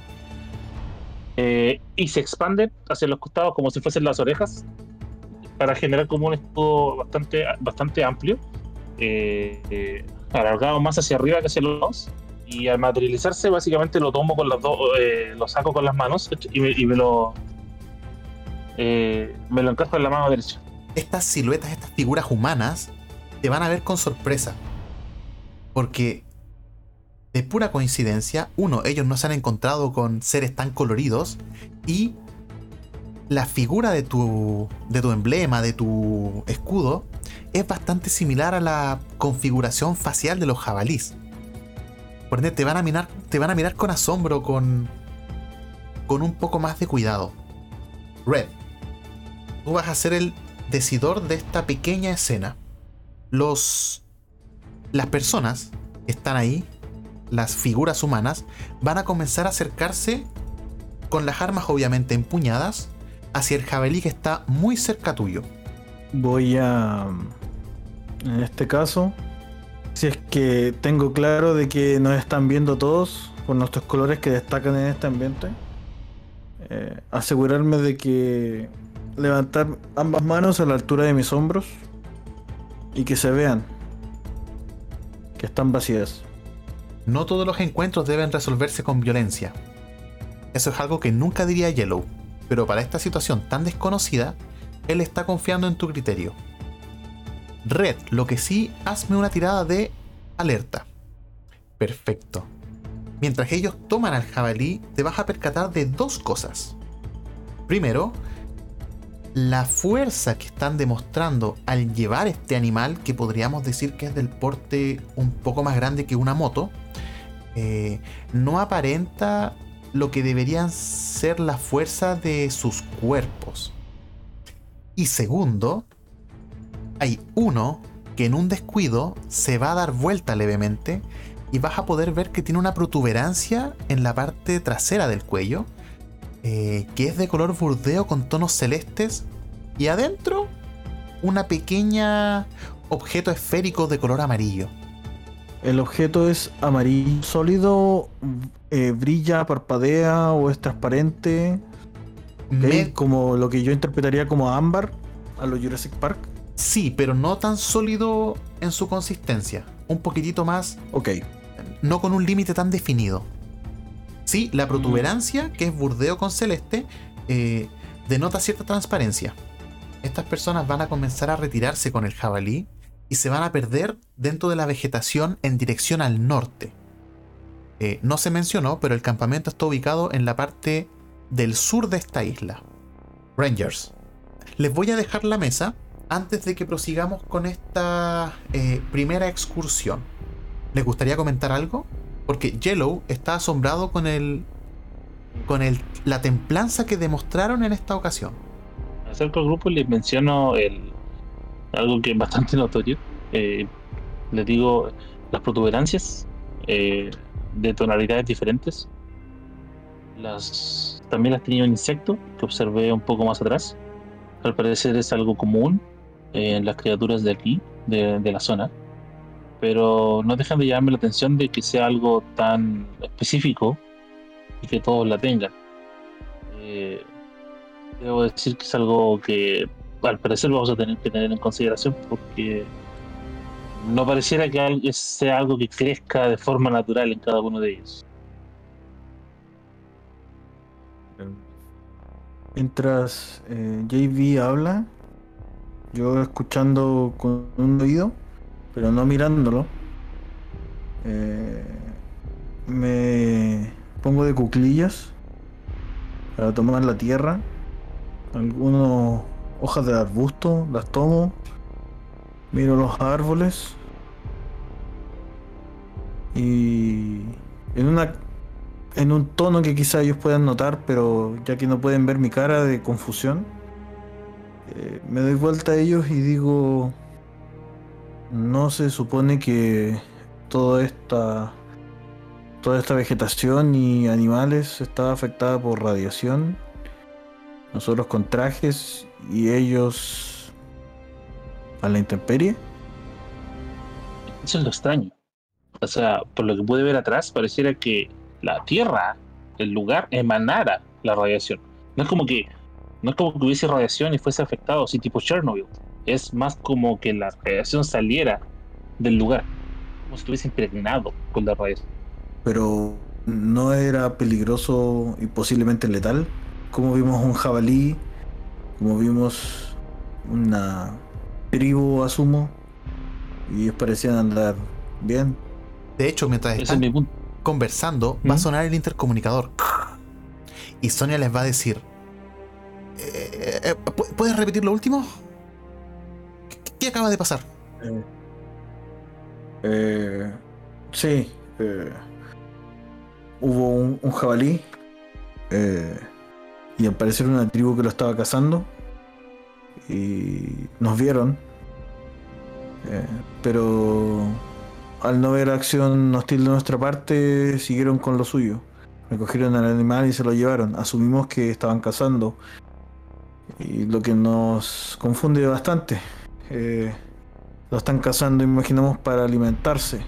Eh, y se expanden hacia los costados como si fuesen las orejas, para generar como un escudo bastante, bastante amplio, eh, eh, alargado más hacia arriba que hacia los lados. Y al materializarse, básicamente lo tomo con las dos, eh, lo saco con las manos y me, lo, eh, me lo encajo en la mano derecha. Estas siluetas, estas figuras humanas, te van a ver con sorpresa. Porque, de pura coincidencia, uno, ellos no se han encontrado con seres tan coloridos y la figura de tu, de tu emblema, de tu escudo, es bastante similar a la configuración facial de los jabalís. Por te van a mirar, te van a mirar con asombro, con, con un poco más de cuidado. Red, tú vas a ser el decidor de esta pequeña escena. Los. Las personas que están ahí, las figuras humanas, van a comenzar a acercarse con las armas obviamente empuñadas hacia el jabalí que está muy cerca tuyo. Voy a. En este caso, si es que tengo claro de que nos están viendo todos con nuestros colores que destacan en este ambiente, eh, asegurarme de que levantar ambas manos a la altura de mis hombros y que se vean que están vacías. No todos los encuentros deben resolverse con violencia. Eso es algo que nunca diría Yellow, pero para esta situación tan desconocida, él está confiando en tu criterio. Red, lo que sí, hazme una tirada de alerta. Perfecto. Mientras ellos toman al jabalí, te vas a percatar de dos cosas. Primero, la fuerza que están demostrando al llevar este animal, que podríamos decir que es del porte un poco más grande que una moto, eh, no aparenta lo que deberían ser la fuerza de sus cuerpos. Y segundo, hay uno que en un descuido se va a dar vuelta levemente y vas a poder ver que tiene una protuberancia en la parte trasera del cuello, eh, que es de color burdeo con tonos celestes y adentro una pequeña objeto esférico de color amarillo. El objeto es amarillo sólido, eh, brilla, parpadea o es transparente. Como lo que yo interpretaría como ámbar a los Jurassic Park. Sí, pero no tan sólido en su consistencia. Un poquitito más, Ok. no con un límite tan definido. Sí, la protuberancia, que es burdeo con celeste, eh, denota cierta transparencia. Estas personas van a comenzar a retirarse con el jabalí y se van a perder dentro de la vegetación en dirección al norte. Eh, no se mencionó, pero el campamento está ubicado en la parte del sur de esta isla. Rangers, les voy a dejar la mesa antes de que prosigamos con esta eh, primera excursión. ¿Les gustaría comentar algo? Porque Yellow está asombrado con el. con el, la templanza que demostraron en esta ocasión. Acerco al grupo y les menciono el, algo que es bastante notorio. Eh, les digo las protuberancias eh, de tonalidades diferentes. Las, también has tenido un insecto que observé un poco más atrás. Al parecer es algo común en las criaturas de aquí, de, la zona. Pero no dejan de llamarme la atención de que sea algo tan específico y que todos la tengan. Eh, debo decir que es algo que al parecer vamos a tener que tener en consideración porque no pareciera que sea algo que crezca de forma natural en cada uno de ellos. Mientras eh, JV habla, yo escuchando con un oído, pero no mirándolo, eh, me pongo de cuclillas para tomar la tierra, algunas hojas de arbusto, las tomo, miro los árboles y en una en un tono que quizá ellos puedan notar, pero ya que no pueden ver mi cara de confusión, eh, me doy vuelta a ellos y digo, no se supone que toda esta toda esta vegetación y animales está afectada por radiación. Nosotros con trajes y ellos a la intemperie. Eso es lo extraño. O sea, por lo que pude ver atrás, pareciera que la Tierra, el lugar, emanara la radiación. No es como que no es como que hubiese radiación y fuese afectado, así tipo Chernobyl. Es más como que la radiación saliera del lugar, como si estuviese impregnado con la radiación. Pero no era peligroso y posiblemente letal. Como vimos un jabalí, como vimos una tribu, asumo, y ellos parecían andar bien. De hecho, mientras están conversando, va a sonar el intercomunicador. Y Sonia les va a decir: eh, eh, ¿Puedes repetir lo último? ¿Qué, acaba de pasar? Eh, sí. hubo un, un jabalí. y al parecer una tribu que lo estaba cazando. Y nos vieron. pero al no ver acción hostil de nuestra parte, siguieron con lo suyo. Recogieron al animal y se lo llevaron. Asumimos que estaban cazando y lo que nos confunde bastante. Eh, lo están cazando, imaginamos, para alimentarse.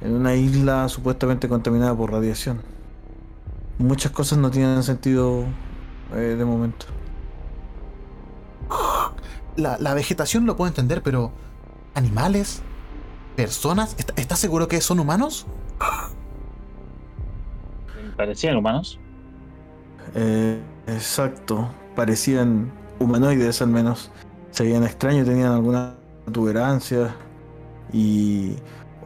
En una isla supuestamente contaminada por radiación. Muchas cosas no tienen sentido eh, de momento. La, la, vegetación lo puedo entender, pero animales, personas, ¿estás seguro que son humanos? Parecían humanos. Eh, exacto parecían humanoides al menos. Se veían extraños, tenían alguna tuberancia y...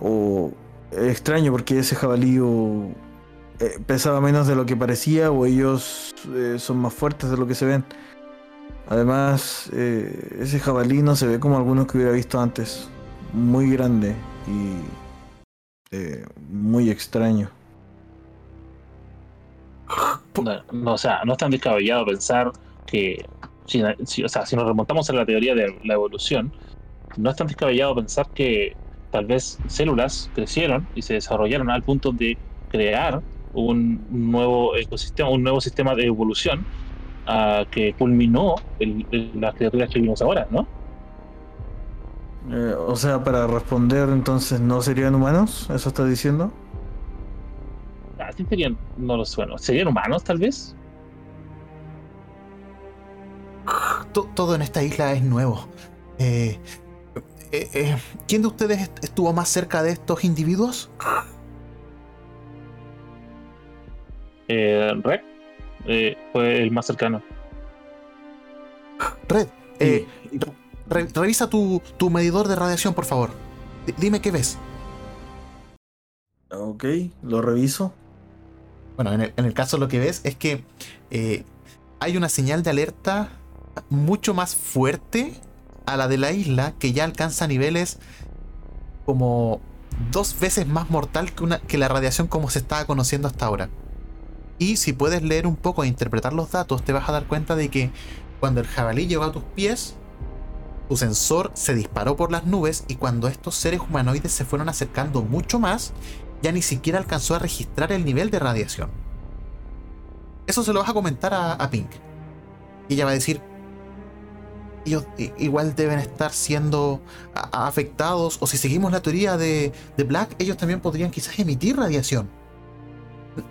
o extraño porque ese jabalí eh, pesaba menos de lo que parecía o ellos eh, son más fuertes de lo que se ven. Además, eh, ese jabalí no se ve como algunos que hubiera visto antes. Muy grande y muy extraño. No, [laughs] o sea, no es tan descabellado pensar que, si, o sea, si nos remontamos a la teoría de la evolución, no es tan descabellado pensar que tal vez células crecieron y se desarrollaron al punto de crear un nuevo ecosistema, un nuevo sistema de evolución uh, que culminó en las criaturas que vimos ahora, ¿no? Eh, o sea, para responder entonces, ¿no serían humanos? ¿Eso estás diciendo? Ah, serían, no lo sueno. ¿Serían humanos tal vez? Todo en esta isla es nuevo. Eh, eh, eh, ¿Quién de ustedes estuvo más cerca de estos individuos? Red fue el más cercano. Red, revisa tu, medidor de radiación, por favor. dime qué ves. Ok, lo reviso. Bueno, en el, en el caso lo que ves es que hay una señal de alerta mucho más fuerte a la de la isla que ya alcanza niveles como dos veces más mortal que, una, que la radiación como se estaba conociendo hasta ahora. Y si puedes leer un poco e interpretar los datos, te vas a dar cuenta de que cuando el jabalí llegó a tus pies, tu sensor se disparó por las nubes y cuando estos seres humanoides se fueron acercando mucho más, ya ni siquiera alcanzó a registrar el nivel de radiación. Eso se lo vas a comentar a, Pink. Y ella va a decir, ellos igual deben estar siendo afectados, o si seguimos la teoría de, Black, ellos también podrían quizás emitir radiación.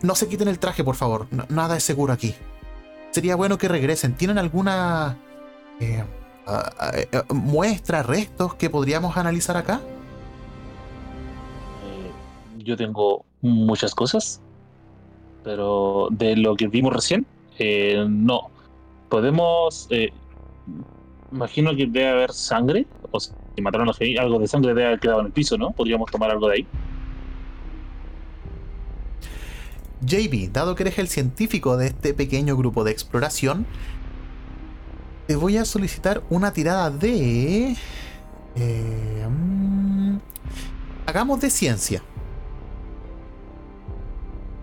No se quiten el traje, por favor, nada es seguro aquí. Sería bueno que regresen. ¿Tienen alguna eh, eh, muestra, restos que podríamos analizar acá? Eh, yo tengo muchas cosas pero de lo que vimos recién, eh, no. Podemos. Imagino que debe haber sangre, o si mataron a algo de sangre debe haber quedado en el piso, ¿no? Podríamos tomar algo de ahí. JB, dado que eres el científico de este pequeño grupo de exploración, te voy a solicitar una tirada de. Eh, mm, hagamos de ciencia.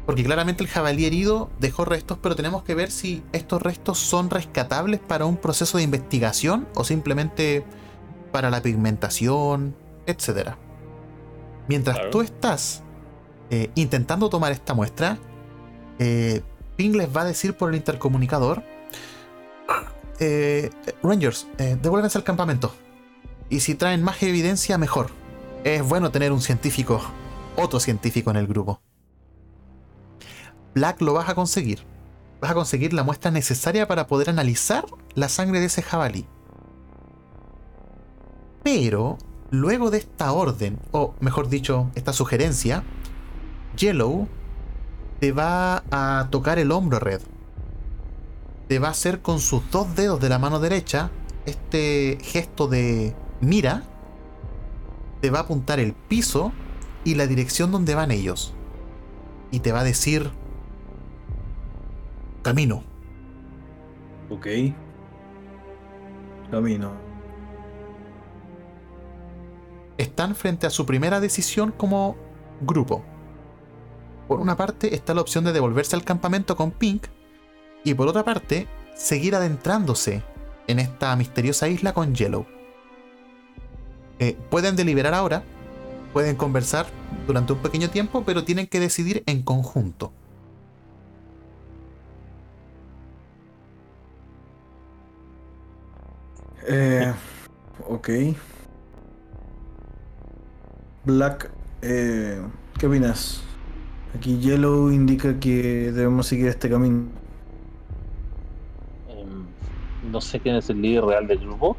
Porque claramente el jabalí herido dejó restos, pero tenemos que ver si estos restos son rescatables para un proceso de investigación o simplemente para la pigmentación, etc. Mientras tú estás eh, intentando tomar esta muestra, eh, Ping les va a decir por el intercomunicador, eh, Rangers, devuélvense al campamento. Y si traen más evidencia, mejor. Es bueno tener un científico, otro científico en el grupo. Black lo vas a conseguir. Vas a conseguir la muestra necesaria para poder analizar la sangre de ese jabalí. Pero, luego de esta orden, o mejor dicho, esta sugerencia, Yellow te va a tocar el hombro Red. Te va a hacer con sus dos dedos de la mano derecha este gesto de mira. Te va a apuntar el piso y la dirección donde van ellos. Y te va a decir, Camino. Ok. Camino. Están frente a su primera decisión como grupo. Por una parte está la opción de devolverse al campamento con Pink y por otra parte seguir adentrándose en esta misteriosa isla con Yellow. Eh, pueden deliberar ahora, pueden conversar durante un pequeño tiempo, pero tienen que decidir en conjunto. Eh, ok. Black, eh, ¿qué opinas? Aquí Yellow indica que debemos seguir este camino. Em, no sé quién es el líder real del grupo,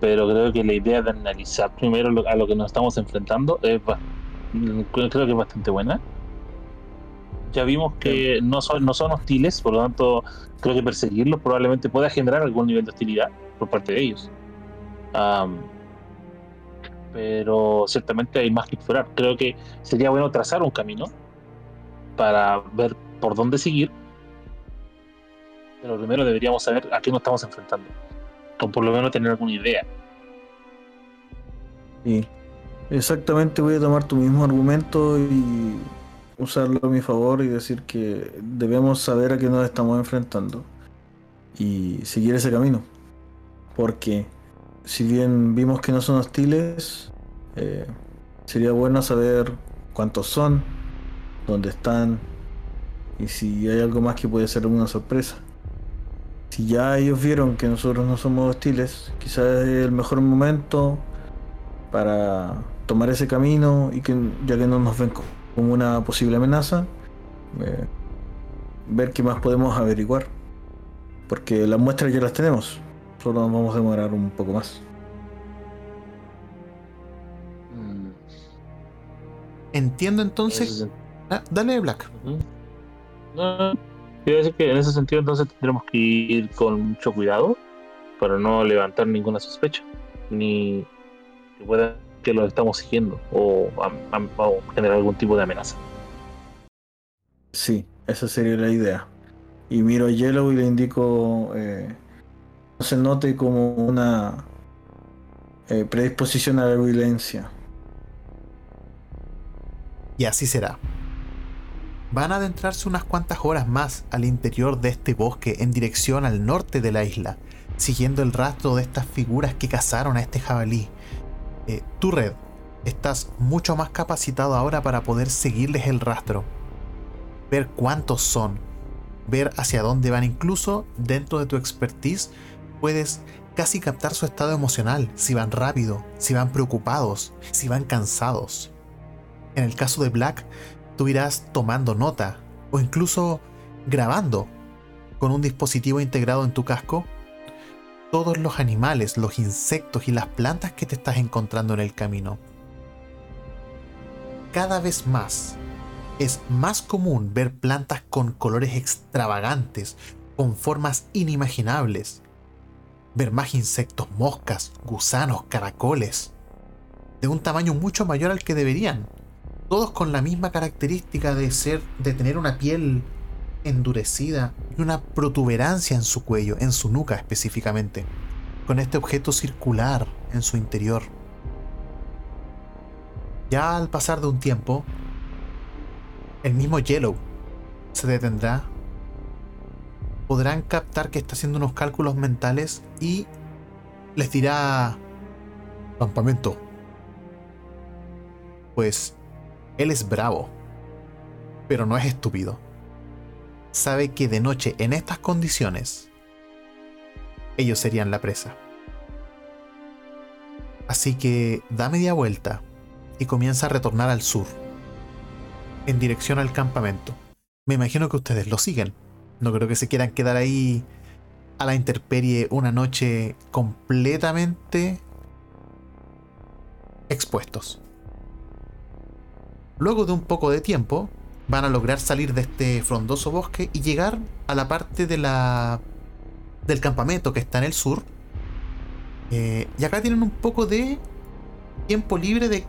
pero creo que la idea de analizar primero a lo que nos estamos enfrentando es creo que es bastante buena. Ya vimos que no son, no son hostiles, por lo tanto creo que perseguirlos probablemente pueda generar algún nivel de hostilidad parte de ellos. pero ciertamente hay más que explorar. Creo que sería bueno trazar un camino para ver por dónde seguir. Pero primero deberíamos saber a qué nos estamos enfrentando. O por lo menos tener alguna idea. Sí. Exactamente voy a tomar tu mismo argumento y usarlo a mi favor y decir que debemos saber a qué nos estamos enfrentando y seguir ese camino porque si bien vimos que no son hostiles, eh, sería bueno saber cuántos son, dónde están y si hay algo más que puede ser una sorpresa. Si ya ellos vieron que nosotros no somos hostiles, quizás es el mejor momento para tomar ese camino y que ya que no nos ven como una posible amenaza, eh, ver qué más podemos averiguar. Porque las muestras ya las tenemos. Solo nos vamos a demorar un poco más. Mm. Entiendo entonces. Ah, dale, Black. No, quiero decir que en ese sentido entonces tendremos que ir con mucho cuidado para no levantar ninguna sospecha, ni que pueda que lo estamos siguiendo o, generar algún tipo de amenaza. Sí, esa sería la idea. Y miro a Yellow y le indico eh, se note como una eh, predisposición a la violencia. Y así será. Van a adentrarse unas cuantas horas más al interior de este bosque en dirección al norte de la isla, siguiendo el rastro de estas figuras que cazaron a este jabalí. Eh, tu red, estás mucho más capacitado ahora para poder seguirles el rastro, ver cuántos son, ver hacia dónde van, incluso dentro de tu expertise puedes casi captar su estado emocional, si van rápido, si van preocupados, si van cansados. En el caso de Black, tú irás tomando nota o incluso grabando con un dispositivo integrado en tu casco todos los animales, los insectos y las plantas que te estás encontrando en el camino. Cada vez más es más común ver plantas con colores extravagantes, con formas inimaginables. Ver más insectos, moscas, gusanos, caracoles, de un tamaño mucho mayor al que deberían. Todos con la misma característica de ser, de tener una piel endurecida y una protuberancia en su cuello, en su nuca específicamente, con este objeto circular en su interior. Ya al pasar de un tiempo, el mismo Yellow se detendrá. Podrán captar que está haciendo unos cálculos mentales y les dirá... Campamento. Pues él es bravo, pero no es estúpido. Sabe que de noche en estas condiciones, ellos serían la presa. Así que da media vuelta y comienza a retornar al sur en dirección al campamento. Me imagino que ustedes lo siguen. No creo que se quieran quedar ahí a la intemperie una noche completamente expuestos. Luego de un poco de tiempo, van a lograr salir de este frondoso bosque y llegar a la parte de la del campamento que está en el sur. Eh, y acá tienen un poco de tiempo libre de,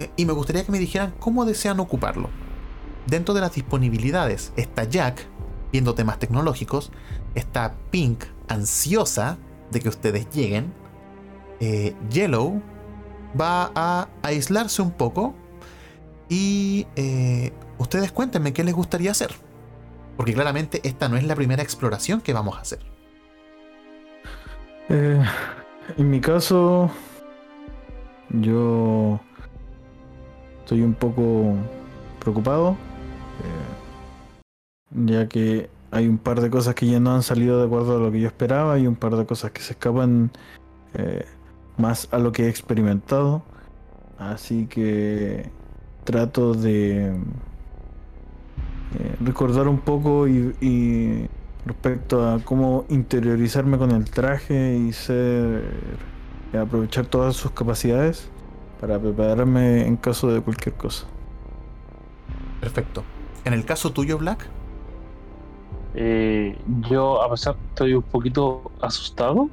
eh, y me gustaría que me dijeran cómo desean ocuparlo dentro de las disponibilidades está Jack, viendo temas tecnológicos, está Pink, ansiosa de que ustedes lleguen, eh, Yellow va a aislarse un poco y eh, ustedes cuéntenme qué les gustaría hacer. Porque claramente esta no es la primera exploración que vamos a hacer. Eh, en mi caso, yo estoy un poco preocupado ya que hay un par de cosas que ya no han salido de acuerdo a lo que yo esperaba y un par de cosas que se escapan eh, más a lo que he experimentado. Así que trato de eh, recordar un poco y, respecto a cómo interiorizarme con el traje y ser aprovechar todas sus capacidades para prepararme en caso de cualquier cosa. Perfecto. En el caso tuyo, Black. Eh, yo, a pesar, estoy un poquito asustado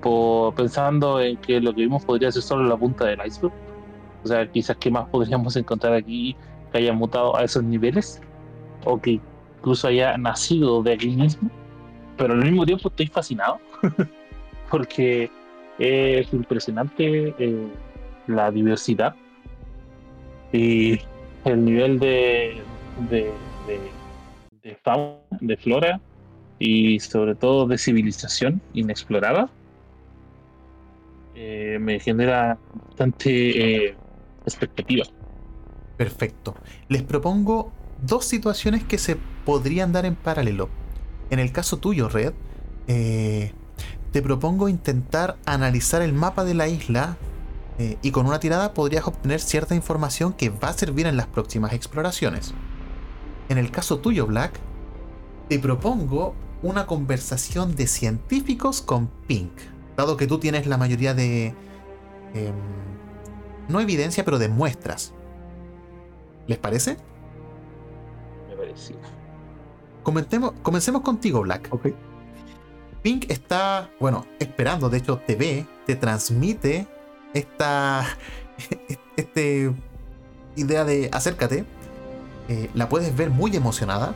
por, pensando en que lo que vimos podría ser solo la punta del iceberg. O sea, quizás qué más podríamos encontrar aquí que haya mutado a esos niveles o que incluso haya nacido de aquí mismo. Pero al mismo tiempo estoy fascinado [laughs] porque es impresionante eh, la diversidad y el nivel de, fauna, de flora y sobre todo de civilización inexplorada, eh, me genera bastante eh, expectativa. Perfecto. Les propongo dos situaciones que se podrían dar en paralelo. En el caso tuyo, Red, eh, te propongo intentar analizar el mapa de la isla y con una tirada podrías obtener cierta información que va a servir en las próximas exploraciones. En el caso tuyo, Black, te propongo una conversación de científicos con Pink, dado que tú tienes la mayoría de... Em, no evidencia, pero de muestras. ¿Les parece? Me parece. comencemos contigo, Black. Ok. Pink está, bueno, esperando, de hecho te ve, te transmite esta, [laughs] este idea de acércate, eh, la puedes ver muy emocionada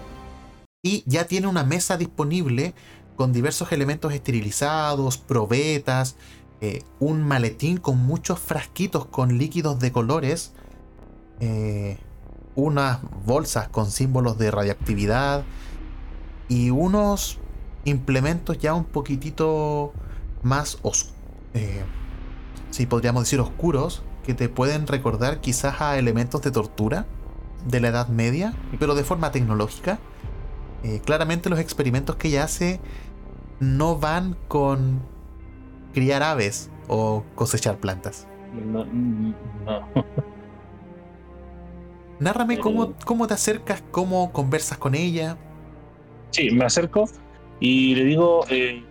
y ya tiene una mesa disponible con diversos elementos esterilizados, probetas, eh, un maletín con muchos frasquitos con líquidos de colores, eh, unas bolsas con símbolos de radioactividad y unos implementos ya un poquitito más oscuros si podríamos decir oscuros, que te pueden recordar quizás a elementos de tortura de la Edad Media, pero de forma tecnológica. eh, claramente los experimentos que ella hace no van con criar aves o cosechar plantas. No, no. [laughs] Nárrame Eh. cómo, cómo te acercas, cómo conversas con ella. Sí, me acerco y le digo, eh,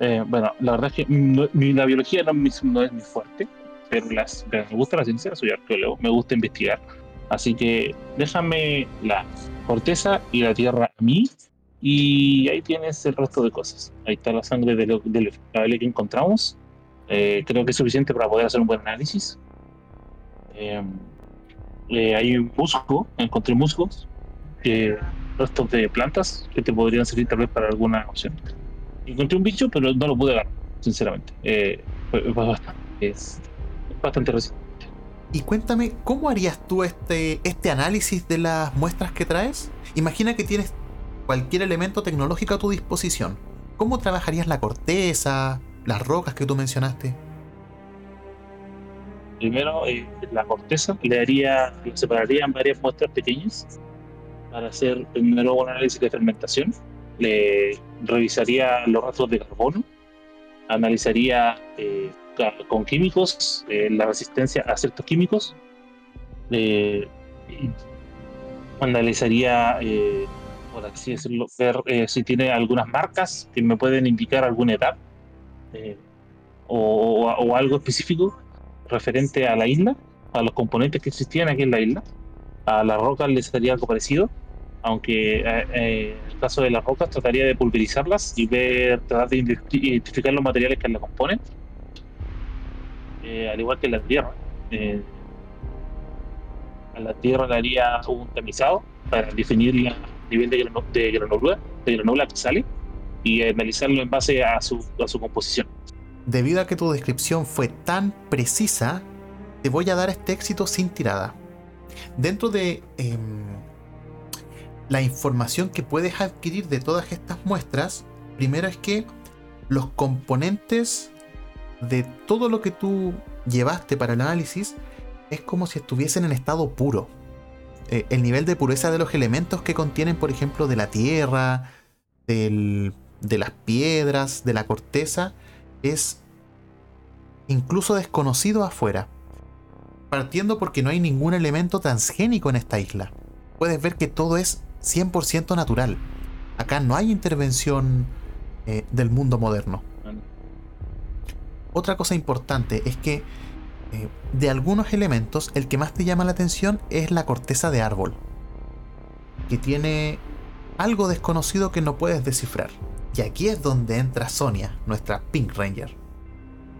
eh, bueno, la verdad es que no- la biología no, es mi- no es mi fuerte, pero, las, pero me gusta la ciencia, soy arqueólogo, me gusta investigar. Así que déjame la corteza y la tierra a mí y ahí tienes el resto de cosas. Ahí está la sangre de del vegetable que encontramos. Eh, creo que es suficiente para poder hacer un buen análisis. Eh, eh, hay un musgo, encontré musgos, restos de plantas que te podrían servir tal vez para alguna opción. Encontré un bicho, pero no lo pude agarrar, sinceramente. Eh, bastante, es bastante reciente. Y cuéntame, ¿cómo harías tú este, este análisis de las muestras que traes? Imagina que tienes cualquier elemento tecnológico a tu disposición. ¿Cómo trabajarías la corteza, las rocas que tú mencionaste? Primero, eh, la corteza le haría, la separaría en varias muestras pequeñas para hacer primero un análisis de fermentación. Le revisaría los rastros de carbono, analizaría eh, con químicos eh, la resistencia a ciertos químicos, eh, analizaría, eh, por así decirlo, ver eh, si tiene algunas marcas que me pueden indicar alguna edad eh, o- o- algo específico referente a la isla, a los componentes que existían aquí en la isla. A las rocas les haría algo parecido, aunque eh, eh, en el caso de las rocas trataría de pulverizarlas y ver, tratar de identi- identificar los materiales que la componen, Eh, al igual que la tierra. Eh, a la tierra le haría un tamizado para definir el nivel de, grano- de granulura, granula que sale y analizarlo en base a su, a composición. Debido a que tu descripción fue tan precisa, te voy a dar este éxito sin tirada. Dentro de em, la información que puedes adquirir de todas estas muestras, primero es que los componentes de todo lo que tú llevaste para el análisis es como si estuviesen en estado puro. Eh, el nivel de pureza de los elementos que contienen, por ejemplo, de la tierra, de las piedras, de la corteza, es incluso desconocido afuera. Partiendo porque no hay ningún elemento transgénico en esta isla. Puedes ver que todo es 100% natural. Acá no hay intervención eh, del mundo moderno. Otra cosa importante es que eh, de algunos elementos el que más te llama la atención es la corteza de árbol. Que tiene algo desconocido que no puedes descifrar. Y aquí es donde entra Sonia, nuestra Pink Ranger.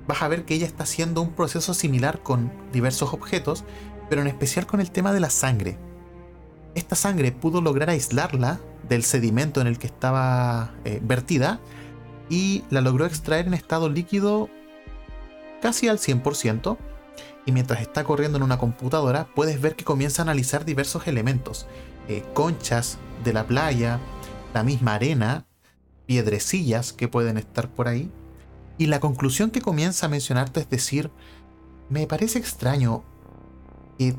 Vas a ver que ella está haciendo un proceso similar con diversos objetos, pero en especial con el tema de la sangre. Esta sangre pudo lograr aislarla del sedimento en el que estaba eh, vertida y la logró extraer en estado líquido casi al 100%. Y mientras está corriendo en una computadora, puedes ver que comienza a analizar diversos elementos: eh, conchas de la playa, la misma arena, piedrecillas que pueden estar por ahí. Y la conclusión que comienza a mencionarte es decir, me parece extraño que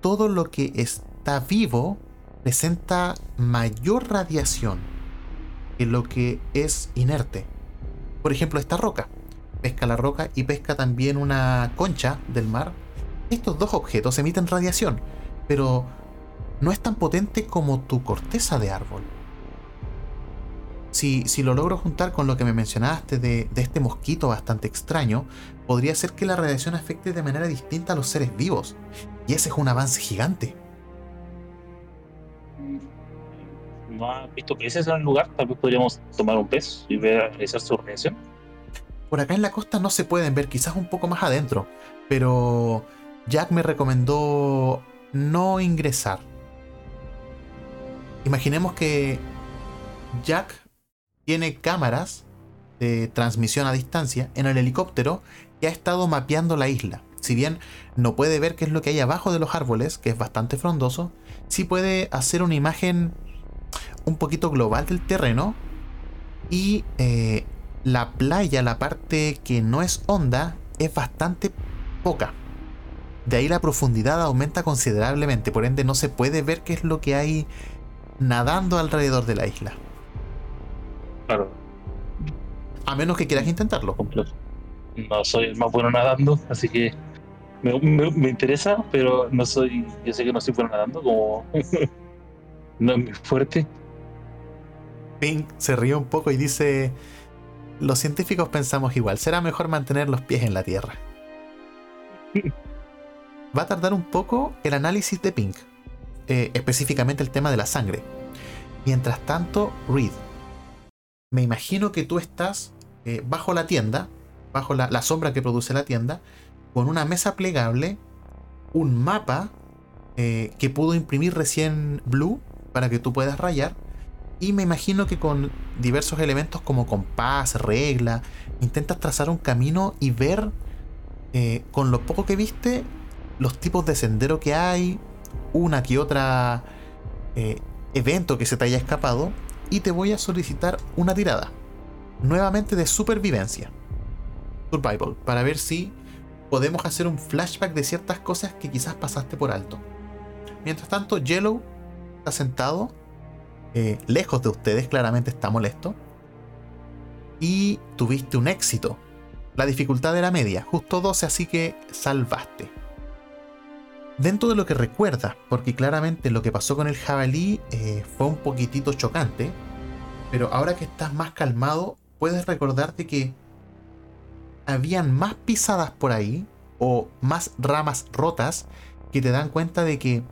todo lo que está vivo presenta mayor radiación que lo que es inerte. Por ejemplo, esta roca. Pesca la roca y pesca también una concha del mar. Estos dos objetos emiten radiación, pero no es tan potente como tu corteza de árbol. Si, si lo logro juntar con lo que me mencionaste de, de este mosquito bastante extraño, podría ser que la radiación afecte de manera distinta a los seres vivos. Y ese es un avance gigante. ¿No has visto peces en el lugar? Tal vez podríamos tomar un pez y ver analizar su reacción. Por acá en la costa no se pueden ver, quizás un poco más adentro, pero Jack me recomendó no ingresar. Imaginemos que Jack tiene cámaras de transmisión a distancia en el helicóptero que ha estado mapeando la isla. Si bien no puede ver qué es lo que hay abajo de los árboles, que es bastante frondoso, sí puede hacer una imagen un poquito global del terreno y eh, la playa, la parte que no es honda, es bastante poca. De ahí la profundidad aumenta considerablemente, por ende no se puede ver qué es lo que hay nadando alrededor de la isla. Claro, A menos que quieras intentarlo. No soy el más bueno nadando, así que me, me- me interesa, pero no soy. Yo sé que no soy bueno nadando, como. [laughs] no es muy fuerte. Pink se ríe un poco y dice, los científicos pensamos igual, será mejor mantener los pies en la tierra. Va a tardar un poco el análisis de Pink, eh, específicamente el tema de la sangre. Mientras tanto, Reed, me imagino que tú estás eh, bajo la tienda, bajo la, la sombra que produce la tienda, con una mesa plegable, un mapa eh, que pudo imprimir recién Blue para que tú puedas rayar y me imagino que con diversos elementos como compás, regla, intentas trazar un camino y ver eh, con lo poco que viste los tipos de sendero que hay, una que otra eh, evento que se te haya escapado y te voy a solicitar una tirada. Nuevamente de supervivencia. Survival, para ver si podemos hacer un flashback de ciertas cosas que quizás pasaste por alto. Mientras tanto, Yellow está sentado eh, lejos de ustedes, claramente está molesto. Y tuviste un éxito. La dificultad era media, justo 12, así que salvaste. Dentro de lo que recuerdas, porque claramente lo que pasó con el jabalí eh, fue un poquitito chocante, pero ahora que estás más calmado, puedes recordarte que habían más pisadas por ahí, o más ramas rotas, que te dan cuenta de que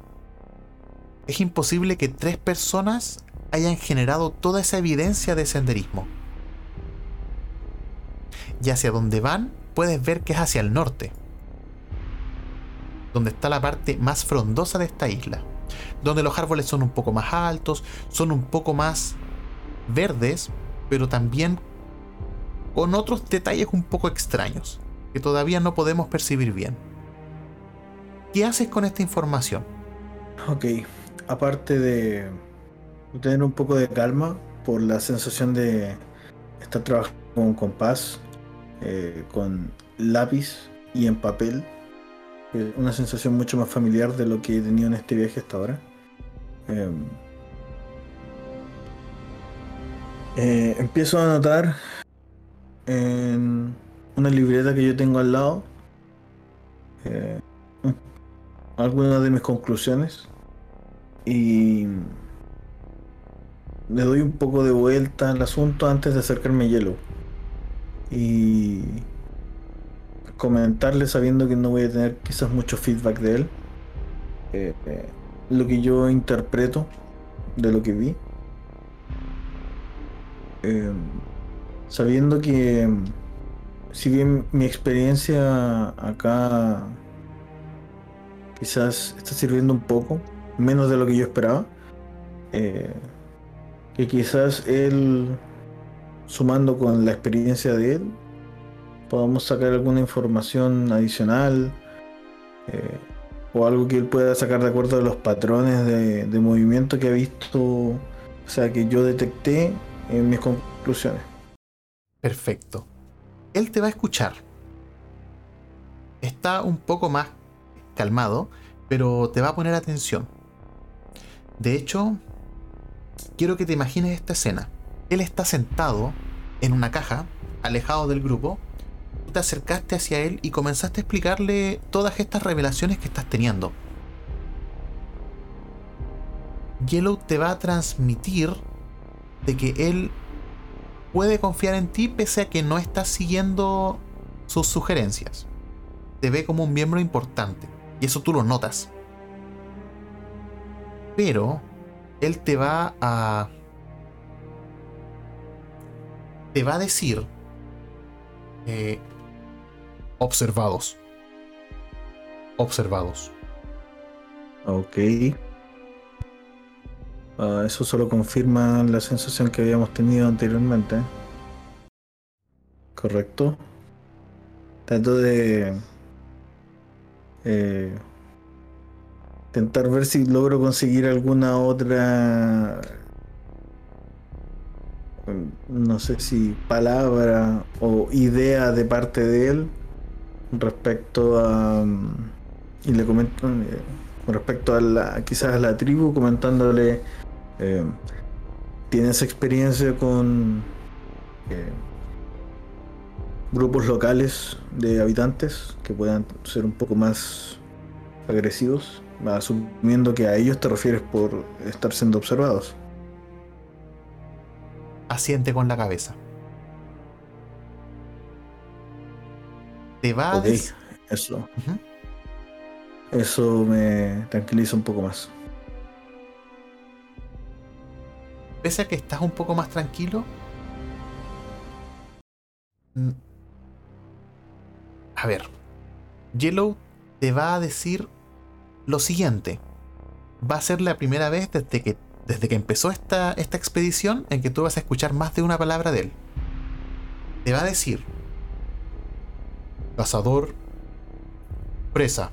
es imposible que tres personas hayan generado toda esa evidencia de senderismo. Y hacia donde van, puedes ver que es hacia el norte, donde está la parte más frondosa de esta isla, donde los árboles son un poco más altos, son un poco más verdes, pero también con otros detalles un poco extraños, que todavía no podemos percibir bien. ¿Qué haces con esta información? Ok, aparte de tener un poco de calma por la sensación de estar trabajando con compás, eh, con lápiz y en papel, una sensación mucho más familiar de lo que he tenido en este viaje hasta ahora. Eh, eh, empiezo a anotar en una libreta que yo tengo al lado eh, algunas de mis conclusiones y le doy un poco de vuelta al asunto antes de acercarme a Yellow. Y comentarle sabiendo que no voy a tener quizás mucho feedback de él. Eh, eh, lo que yo interpreto de lo que vi. Eh, sabiendo que si bien mi experiencia acá quizás está sirviendo un poco, menos de lo que yo esperaba, eh, que quizás él, sumando con la experiencia de él, podamos sacar alguna información adicional eh, o algo que él pueda sacar de acuerdo a los patrones de, de movimiento que ha visto, o sea, que yo detecté en mis conclusiones. Perfecto. Él te va a escuchar. Está un poco más calmado, pero te va a poner atención. De hecho, quiero que te imagines esta escena. Él está sentado en una caja, alejado del grupo. Te acercaste hacia él y comenzaste a explicarle todas estas revelaciones que estás teniendo. Yellow te va a transmitir de que él puede confiar en ti pese a que no estás siguiendo sus sugerencias. Te ve como un miembro importante y eso tú lo notas. Pero él te va a te va a decir eh, observados. Observados. Ok. Ah, eso solo confirma la sensación que habíamos tenido anteriormente. Correcto. Trato de eh, intentar ver si logro conseguir alguna otra no sé si palabra o idea de parte de él respecto a y le comento eh, respecto a la, quizás a la tribu, comentándole Eh, ¿Tienes experiencia con eh, grupos locales de habitantes que puedan ser un poco más agresivos? Asumiendo que a ellos te refieres por estar siendo observados. Asiente con la cabeza. Te va a Ok, decir- eso. Ujú. Eso me tranquiliza un poco más. pese a que estás un poco más tranquilo. A ver, Yellow te va a decir lo siguiente. Va a ser la primera vez desde que, desde que empezó esta, esta expedición en que tú vas a escuchar más de una palabra de él. Te va a decir cazador, presa,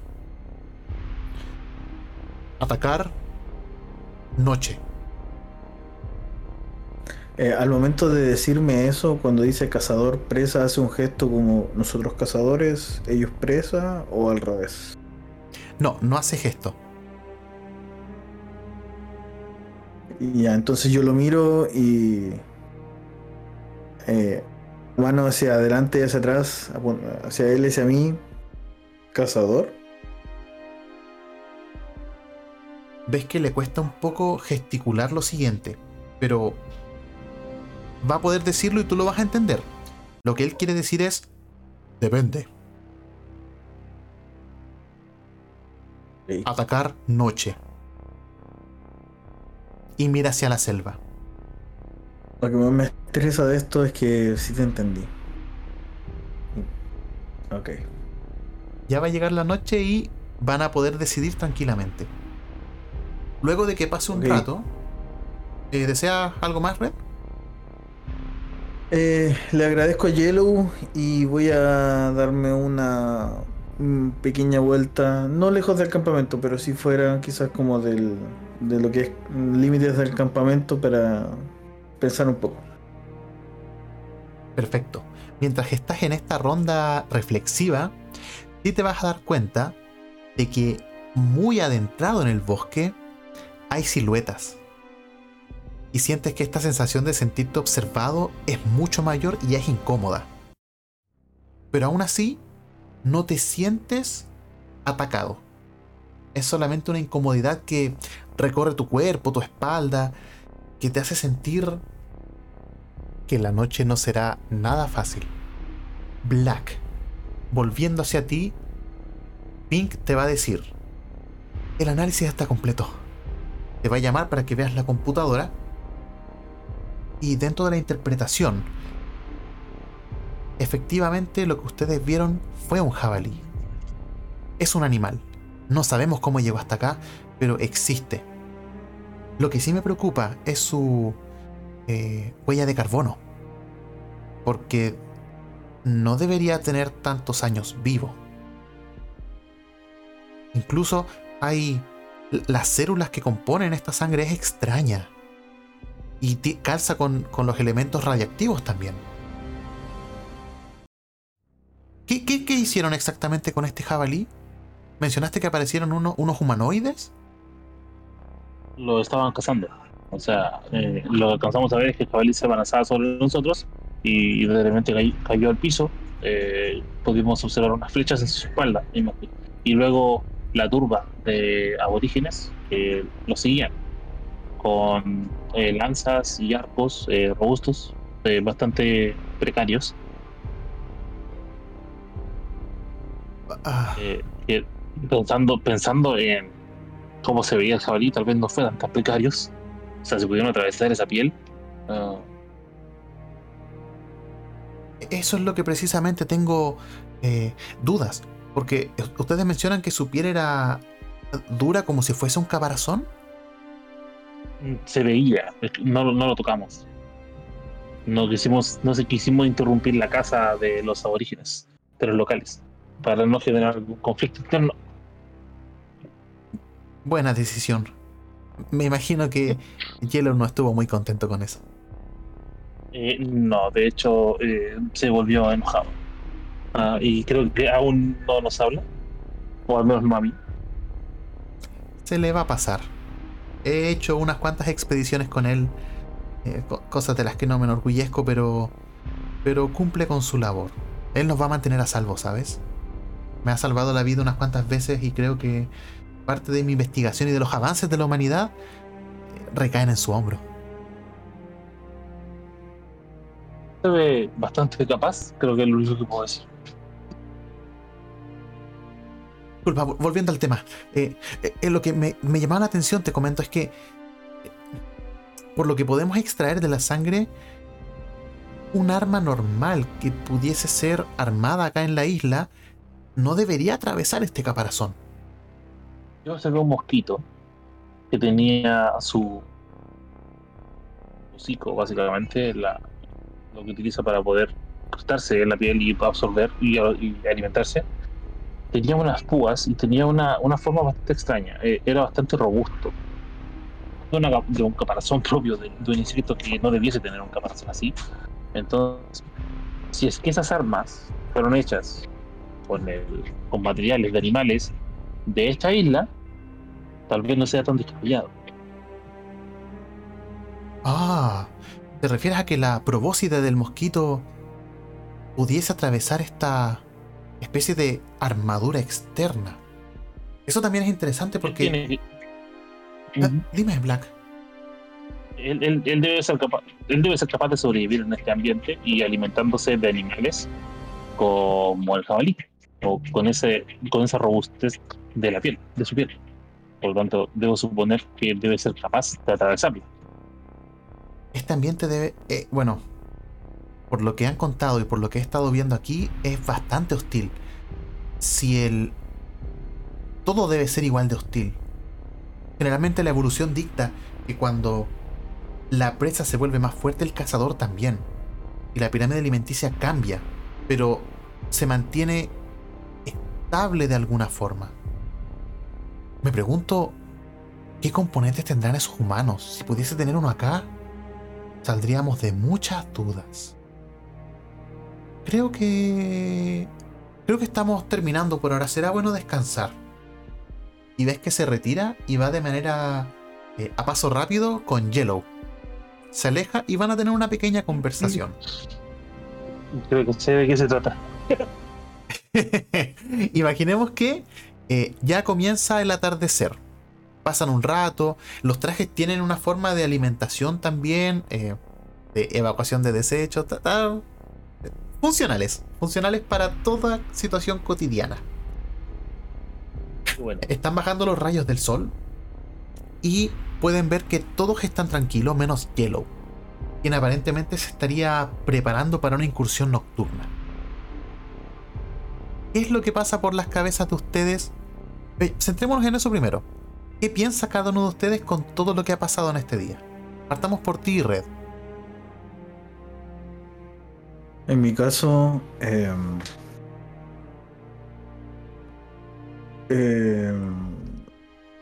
atacar, noche. Eh, al momento de decirme eso, cuando dice cazador presa, hace un gesto como nosotros cazadores, ellos presa o al revés. No, no hace gesto. Y ya, entonces yo lo miro y. Eh, mano hacia adelante y hacia atrás, hacia él y hacia mí. Cazador. ves que le cuesta un poco gesticular lo siguiente, pero va a poder decirlo y tú lo vas a entender. Lo que él quiere decir es, depende, Atacar noche. Y mira hacia la selva. Lo que más me estresa de esto es que sí te entendí. Ok. Ya va a llegar la noche y van a poder decidir tranquilamente. Luego de que pase un rato, eh, ¿desea algo más, Red? Eh, le agradezco a Yellow y voy a darme una pequeña vuelta, no lejos del campamento, pero si fuera quizás como del, de lo que es mm, límites del campamento para pensar un poco. Perfecto. Mientras estás en esta ronda reflexiva, sí te vas a dar cuenta de que muy adentrado en el bosque hay siluetas. Y sientes que esta sensación de sentirte observado es mucho mayor y es incómoda. Pero aún así, no te sientes atacado. Es solamente una incomodidad que recorre tu cuerpo, tu espalda, que te hace sentir que la noche no será nada fácil. Black, volviendo hacia ti, Pink te va a decir, el análisis está completo. Te va a llamar para que veas la computadora y dentro de la interpretación, efectivamente lo que ustedes vieron fue un jabalí. Es un animal. No sabemos cómo llegó hasta acá, pero existe. Lo que sí me preocupa es su eh, huella de carbono. Porque no debería tener tantos años vivo. Incluso hay... Las células que componen esta sangre es extraña. Y calza con los elementos radiactivos también. ¿Qué, hicieron exactamente con este jabalí? ¿Mencionaste que aparecieron uno- unos humanoides? Lo estaban cazando. O sea, eh, lo que alcanzamos a ver es que el jabalí se avanzaba sobre nosotros y de repente cay- cayó al piso. Eh, pudimos observar unas flechas en su espalda. Y luego la turba de aborígenes que lo seguían con eh, lanzas y arcos robustos, bastante precarios. Ah, eh, que pensando, pensando en cómo se veía el jabalí, tal vez no fueran tan precarios. O sea, si pudieron atravesar esa piel. ah, Eso es lo que precisamente tengo eh, dudas. Porque ustedes mencionan que su piel era dura como si fuese un caparazón. se veía, no, lo- no lo tocamos. No quisimos, no se quisimos interrumpir la casa de los aborígenes, de los locales, para no generar algún conflicto interno. Buena decisión. Me imagino que Yellow no estuvo muy contento con eso. Eh, no, de hecho, eh, se volvió enojado. Ah, y creo que aún no nos habla, o al menos no a mí. Se le va a pasar. he hecho unas cuantas expediciones con él, eh, cosas de las que no me enorgullezco, pero, pero cumple con su labor. Él nos va a mantener a salvo, ¿sabes? Me ha salvado la vida unas cuantas veces y creo que parte de mi investigación y de los avances de la humanidad eh, recaen en su hombro. Se ve bastante capaz, creo que es lo único que puedo decir. Disculpa, volviendo al tema. Eh, eh, lo que me, me, llamaba la atención, te comento, es que eh, por lo que podemos extraer de la sangre, un arma normal que pudiese ser armada acá en la isla no debería atravesar este caparazón. Yo saqué un mosquito que tenía su hocico, básicamente, la, lo que utiliza para poder acostarse en la piel y absorber y alimentarse tenía unas púas y tenía una, una forma bastante extraña. Eh, era bastante robusto. de un caparazón [laughs] propio de, un insecto que no debiese tener un caparazón así. Entonces, si es que esas armas fueron hechas con, el, con materiales de animales de esta isla, tal vez no sea tan descabellado. Ah, ¿te refieres a que la probóscide del mosquito pudiese atravesar esta especie de armadura externa. Eso también es interesante porque... Ah, dime, Black. Él, debe ser capaz, él debe ser capaz de sobrevivir en este ambiente y alimentándose de animales como el jabalí o con ese con esa robustez de la piel, de su piel. Por lo tanto, debo suponer que debe ser capaz de atravesarlo. Este ambiente debe, eh, bueno, por lo que han contado y por lo que he estado viendo aquí, es bastante hostil. Si el... Todo debe ser igual de hostil. Generalmente la evolución dicta que cuando la presa se vuelve más fuerte, el cazador también. Y la pirámide alimenticia cambia, pero se mantiene estable de alguna forma. Me pregunto, ¿qué componentes tendrán esos humanos? Si pudiese tener uno acá, saldríamos de muchas dudas. Creo que... Creo que estamos terminando por ahora. Será bueno descansar. Y ves que se retira y va de manera eh, a paso rápido con Yellow. Se aleja y van a tener una pequeña conversación. Creo que sé de qué se trata. [laughs] [laughs] Imaginemos que eh, ya comienza el atardecer. Pasan un rato. Los trajes tienen una forma de alimentación también. Eh, de evacuación de desechos funcionales, funcionales para toda situación cotidiana. Están bajando los rayos del sol y pueden ver que todos están tranquilos menos Yellow, quien aparentemente se estaría preparando para una incursión nocturna. ¿Qué es lo que pasa por las cabezas de ustedes? centrémonos en eso primero. ¿Qué piensa cada uno de ustedes con todo lo que ha pasado en este día? Partamos por ti, Red. En mi caso, em,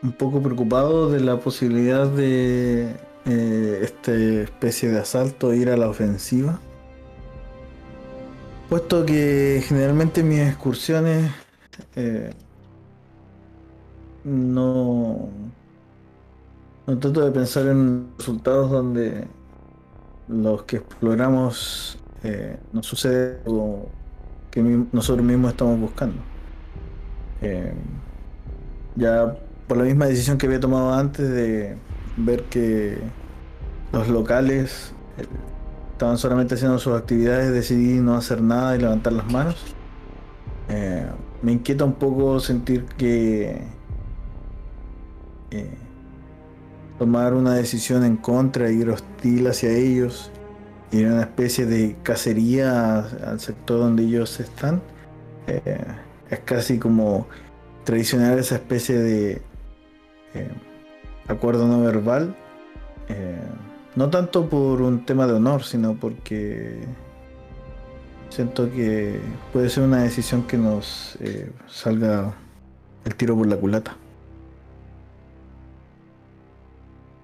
un poco preocupado de la posibilidad de eh, esta especie de asalto ir a la ofensiva. Puesto que generalmente mis excursiones eh, no, trato de pensar en resultados donde los que exploramos eh, no sucede algo que nosotros mismos estamos buscando. Eh, ya por la misma decisión que había tomado antes de ver que los locales estaban solamente haciendo sus actividades, decidí no hacer nada y levantar las manos. me inquieta un poco sentir que tomar una decisión en contra, ir hostil hacia ellos y una especie de cacería al sector donde ellos están. Eh, es casi como tradicional esa especie de eh, acuerdo no verbal. Eh, no tanto por un tema de honor, sino porque siento que puede ser una decisión que nos salga el tiro por la culata.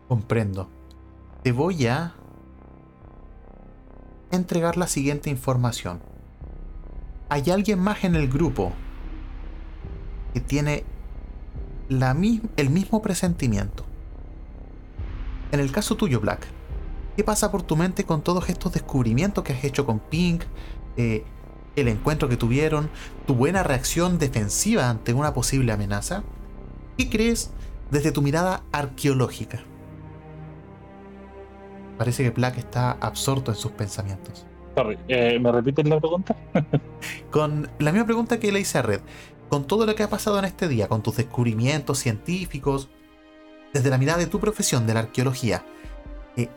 Comprendo. Te voy a entregar la siguiente información. Hay alguien más en el grupo que tiene la el mismo presentimiento. en el caso tuyo, Black, ¿qué pasa por tu mente con todos estos descubrimientos que has hecho con Pink? Eh, el encuentro que tuvieron, tu buena reacción defensiva ante una posible amenaza. ¿Qué crees desde tu mirada arqueológica? Parece que Black está absorto en sus pensamientos. Sorry, eh, ¿me repites la pregunta? [laughs] con la misma pregunta que le hice a Red. Con todo lo que ha pasado en este día, con tus descubrimientos científicos, desde la mirada de tu profesión de la arqueología, eh,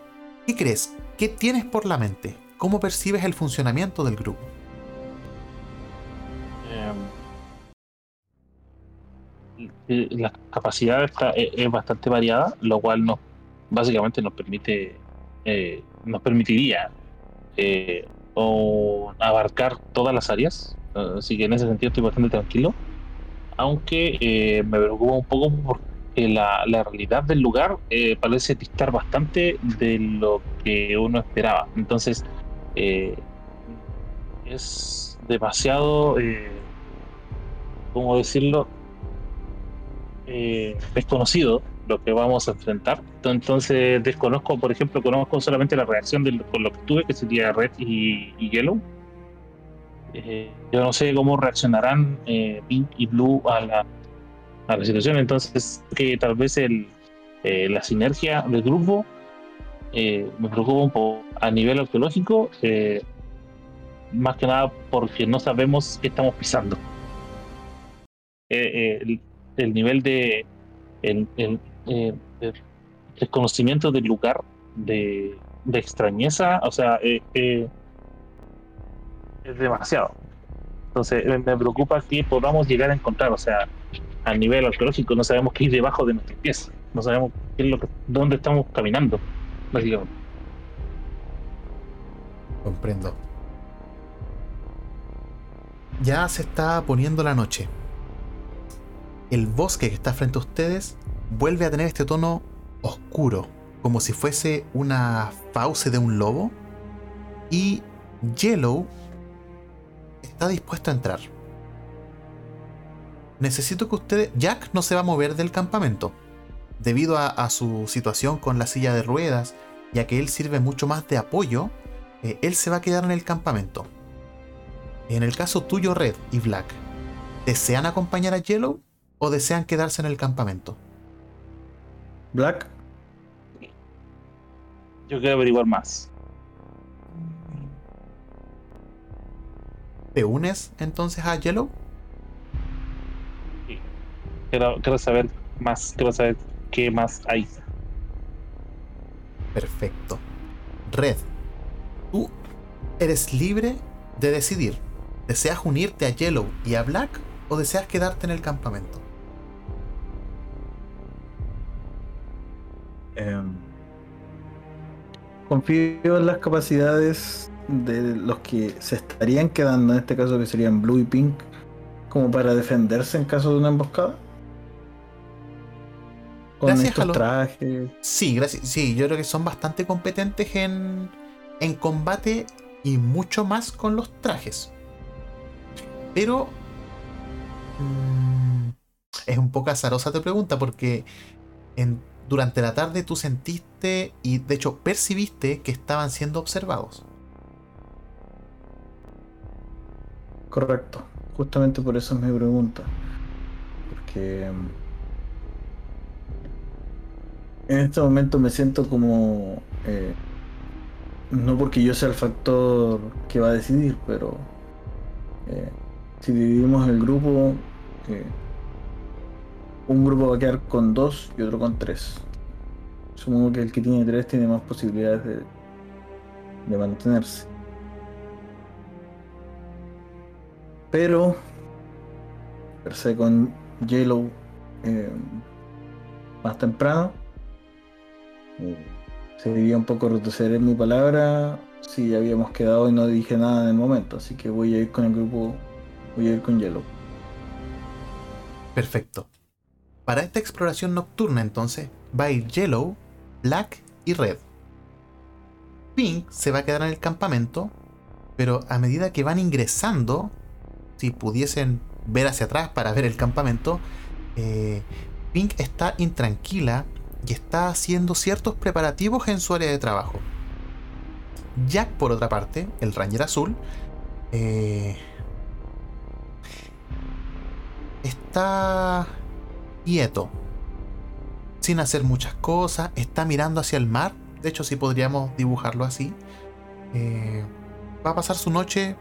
¿qué crees? ¿Qué tienes por la mente? ¿Cómo percibes el funcionamiento del grupo? Eh, la capacidad está, es, bastante variada, lo cual nos básicamente nos permite nos permitiría eh, abarcar todas las áreas. Así que en ese sentido estoy bastante tranquilo. Aunque eh, me preocupa un poco porque la, la realidad del lugar eh, parece distar bastante de lo que uno esperaba. Entonces, es demasiado, ¿cómo decirlo? desconocido lo que vamos a enfrentar. Entonces desconozco, por ejemplo, conozco solamente la reacción de, con lo que tuve, que sería Red y, Yellow. Eh, yo no sé cómo reaccionarán eh, Pink y Blue a la, a la situación, entonces que tal vez el, eh, la sinergia del grupo me preocupa un poco a nivel arqueológico, más que nada porque no sabemos qué estamos pisando. El, el, nivel de el, eh, desconocimiento del lugar, de, extrañeza, o sea, eh, eh, es demasiado. Entonces me preocupa que podamos llegar a encontrar, o sea, a nivel arqueológico no sabemos qué hay debajo de nuestros pies, no sabemos dónde estamos caminando, básicamente. Comprendo. Ya se está poniendo la noche. El bosque que está frente a ustedes vuelve a tener este tono oscuro, como si fuese una fauce de un lobo. Y Yellow está dispuesto a entrar. Necesito que ustedes... Jack no se va a mover del campamento, debido a, su situación con la silla de ruedas, ya que él sirve mucho más de apoyo, eh, él se va a quedar en el campamento. En el caso tuyo, Red y Black, ¿desean acompañar a Yellow o desean quedarse en el campamento? Black. Yo quiero averiguar más. ¿Te unes entonces a Yellow? Quiero, saber más, quiero saber qué más hay. Perfecto. Red, tú eres libre de decidir. ¿Deseas unirte a Yellow y a Black o deseas quedarte en el campamento? Em, confío en las capacidades de los que se estarían quedando, en este caso que serían Blue y Pink, como para defenderse en caso de una emboscada. Con estos trajes. Sí, gracias. Sí, yo creo que son bastante competentes en, en combate y mucho más con los trajes. Pero mm, es un poco azarosa tu pregunta porque en durante la tarde tú sentiste y de hecho percibiste que estaban siendo observados. Correcto. Justamente por eso es mi pregunta. Porque mm, en este momento me siento como... Eh, no porque yo sea el factor que va a decidir, pero eh, si dividimos el grupo, un grupo va a quedar con dos y otro con tres. Supongo que el que tiene tres tiene más posibilidades de, mantenerse. Pero, per se con Yellow eh, más temprano, sería un poco retroceder mi palabra si habíamos quedado y no dije nada en el momento. Así que voy a ir con el grupo, voy a ir con Yellow. Perfecto. Para esta exploración nocturna entonces va a ir Yellow, Black y Red. Pink se va a quedar en el campamento, pero a medida que van ingresando, si pudiesen ver hacia atrás para ver el campamento, eh, Pink está intranquila y está haciendo ciertos preparativos en su área de trabajo. Jack, por otra parte, el Ranger Azul, eh, está quieto, sin hacer muchas cosas, está mirando hacia el mar, de hecho si podríamos dibujarlo así, eh, va a pasar su noche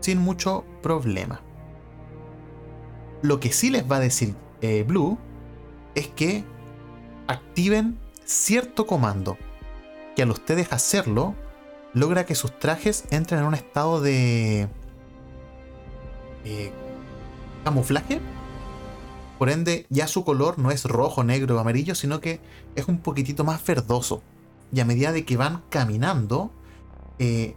sin mucho problema. Lo que sí les va a decir eh, Blue es que activen cierto comando que al ustedes hacerlo logra que sus trajes entren en un estado de eh, camuflaje. Por ende, ya su color no es rojo, negro o amarillo, sino que es un poquitito más verdoso. Y a medida de que van caminando, eh,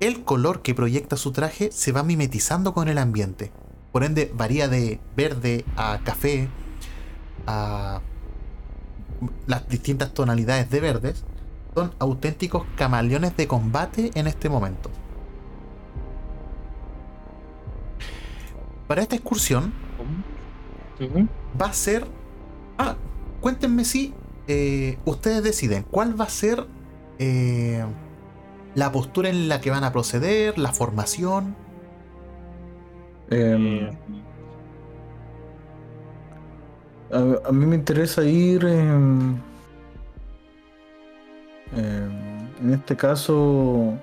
el color que proyecta su traje se va mimetizando con el ambiente. Por ende, varía de verde a café, a las distintas tonalidades de verdes, son auténticos camaleones de combate en este momento. Para esta excursión va a ser... Ah, cuéntenme si eh, ustedes deciden cuál va a ser eh, la postura en la que van a proceder, la formación. Em, a, mí me interesa ir en, en este caso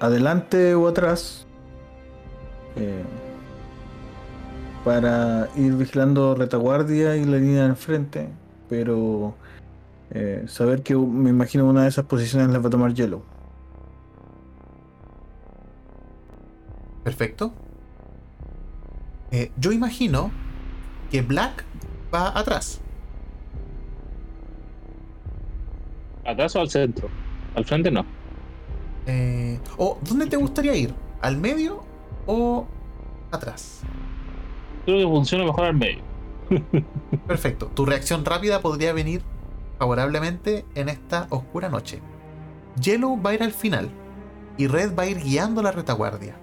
adelante o atrás eh, para ir vigilando retaguardia y la línea del frente, pero eh, saber que me imagino una de esas posiciones la va a tomar Yellow. Perfecto. Eh, yo imagino que Black va atrás. ¿Atrás o al centro? Al frente no. Eh, ¿O dónde te gustaría ir? ¿Al medio o atrás? Creo que funciona mejor al medio. [laughs] Perfecto. Tu reacción rápida podría venir favorablemente en esta oscura noche. Yellow va a ir al final y Red va a ir guiando la retaguardia.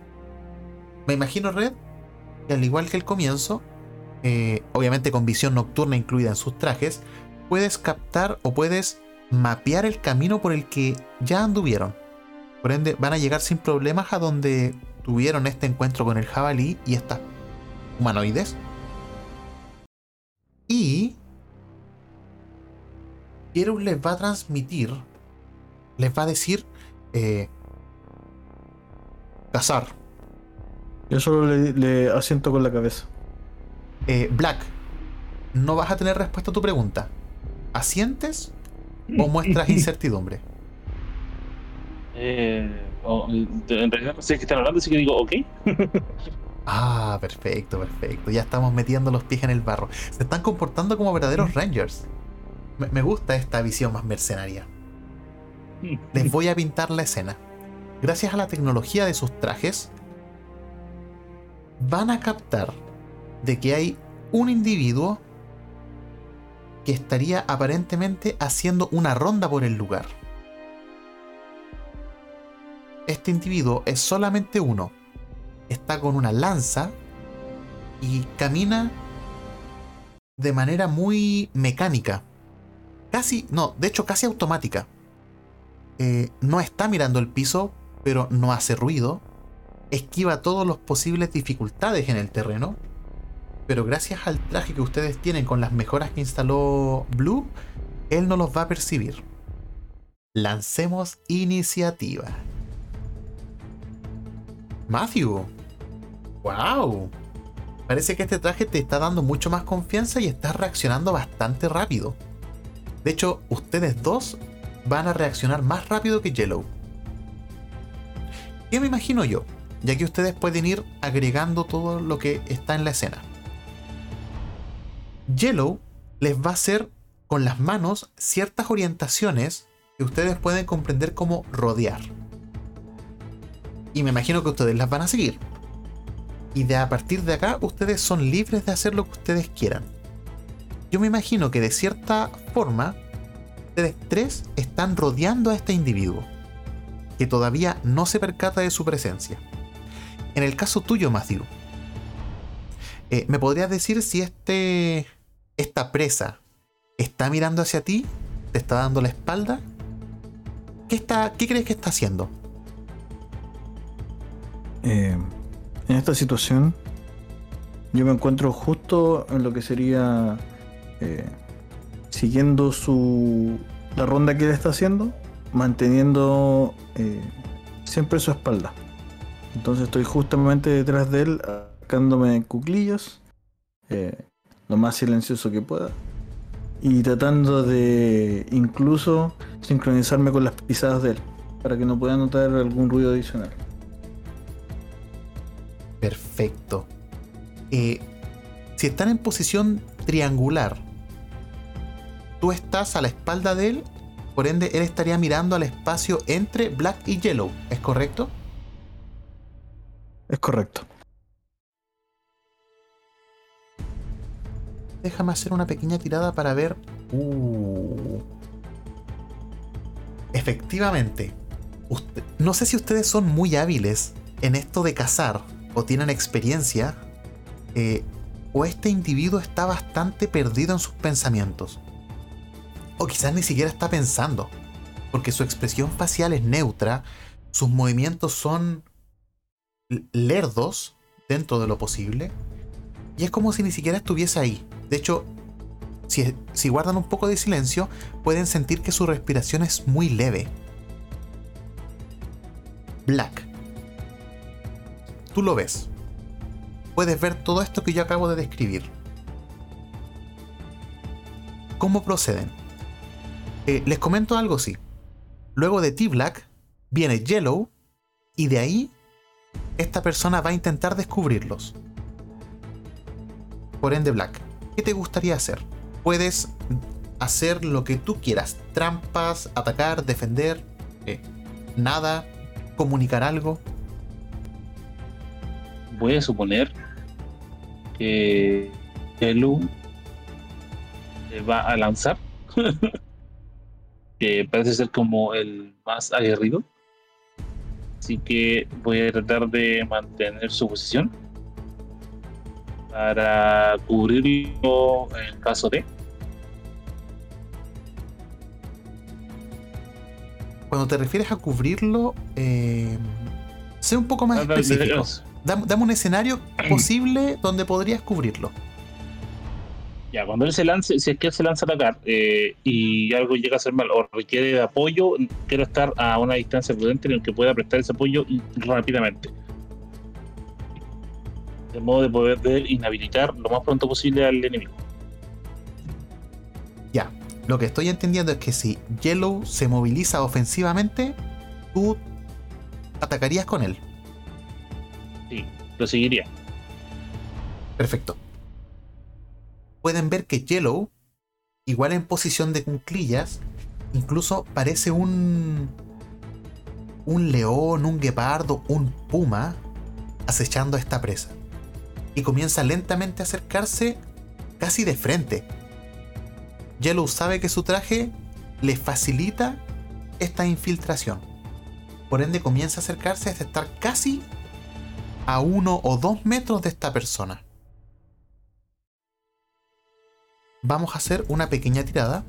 Me imagino Red que al igual que el comienzo, eh, obviamente con visión nocturna incluida en sus trajes, puedes captar o puedes mapear el camino por el que ya anduvieron. Por ende, van a llegar sin problemas a donde tuvieron este encuentro con el jabalí y estas humanoides. Y Pierus les va a transmitir, les va a decir, eh, cazar. Yo solo le, asiento con la cabeza. Eh, Black, no vas a tener respuesta a tu pregunta. ¿Asientes o muestras [laughs] incertidumbre? Eh, en realidad no sé qué están hablando, así que digo, ok. [laughs] ah, perfecto, perfecto. Ya estamos metiendo los pies en el barro. Se están comportando como verdaderos rangers. Me, gusta esta visión más mercenaria. [laughs] Les voy a pintar la escena. Gracias a la tecnología de sus trajes, van a captar de que hay un individuo que estaría aparentemente haciendo una ronda por el lugar. Este individuo es solamente uno. Está con una lanza y camina de manera muy mecánica casi, no, de hecho casi automática. Eh, no está mirando el piso, pero no hace ruido. Esquiva todas las posibles dificultades en el terreno. Pero gracias al traje que ustedes tienen con las mejoras que instaló Blue, él no los va a percibir. Lancemos iniciativa. Matthew. ¡Wow! Parece que este traje te está dando mucho más confianza y estás reaccionando bastante rápido. De hecho, ustedes dos van a reaccionar más rápido que Yellow. ¿Qué me imagino yo? Ya que ustedes pueden ir agregando todo lo que está en la escena. Yellow les va a hacer con las manos ciertas orientaciones que ustedes pueden comprender como rodear. Y me imagino que ustedes las van a seguir. Y de a partir de acá ustedes son libres de hacer lo que ustedes quieran yo me imagino que de cierta forma, ustedes tres están rodeando a este individuo, que todavía no se percata de su presencia. En el caso tuyo, Matthew, eh, ¿me podrías decir si este, esta presa ¿Está mirando hacia ti? ¿Te está dando la espalda? ¿Qué, está, qué crees que está haciendo? Eh, en esta situación, yo me encuentro justo en lo que sería eh, siguiendo su la ronda que él está haciendo, manteniendo eh, siempre su espalda. Entonces estoy justamente detrás de él, sacándome cuclillos, eh, lo más silencioso que pueda, y tratando de incluso sincronizarme con las pisadas de él, para que no pueda notar algún ruido adicional. Perfecto. Eh, si están en posición triangular, tú estás a la espalda de él, por ende él estaría mirando al espacio entre Black y Yellow, ¿es correcto? Es correcto. Déjame hacer una pequeña tirada para ver. Uh. Efectivamente. No sé si ustedes son muy hábiles en esto de cazar o tienen experiencia. eh, o este individuo está bastante perdido en sus pensamientos. O quizás ni siquiera está pensando. Porque su expresión facial es neutra. Sus movimientos son lerdos dentro de lo posible. Y es como si ni siquiera estuviese ahí. De hecho, si, guardan un poco de silencio, pueden sentir que su respiración es muy leve. Black. Tú lo ves. Puedes ver todo esto que yo acabo de describir. ¿Cómo proceden? Eh, les comento algo, sí. Luego de ti, Black, viene Yellow, y de ahí, esta persona va a intentar descubrirlos. Por ende, Black, ¿qué te gustaría hacer? Puedes hacer lo que tú quieras. Trampas, atacar, defender, eh, nada, comunicar algo. Voy a suponer que Elu le va a lanzar. [laughs] que parece ser como el más aguerrido. Así que voy a tratar de mantener su posición para cubrirlo en caso de. Cuando te refieres a cubrirlo, eh, sé un poco más específico. Dam- Dame un escenario [clears throat] posible donde podrías cubrirlo. Ya, cuando él se lance, si es que él se lanza a atacar eh, y algo llega a ser mal o requiere de apoyo, quiero estar a una distancia prudente en el que pueda prestar ese apoyo rápidamente. De modo de poder inhabilitar lo más pronto posible al enemigo. Ya, lo que estoy entendiendo es que si Yellow se moviliza ofensivamente, tú atacarías con él. Sí, lo seguiría. Perfecto. Pueden ver que Yellow, igual en posición de cunclillas, incluso parece un. un león, un guepardo, un puma acechando a esta presa. Y comienza lentamente a acercarse casi de frente. Yellow sabe que su traje le facilita esta infiltración. Por ende comienza a acercarse hasta estar casi a uno o dos metros de esta persona. Vamos a hacer una pequeña tirada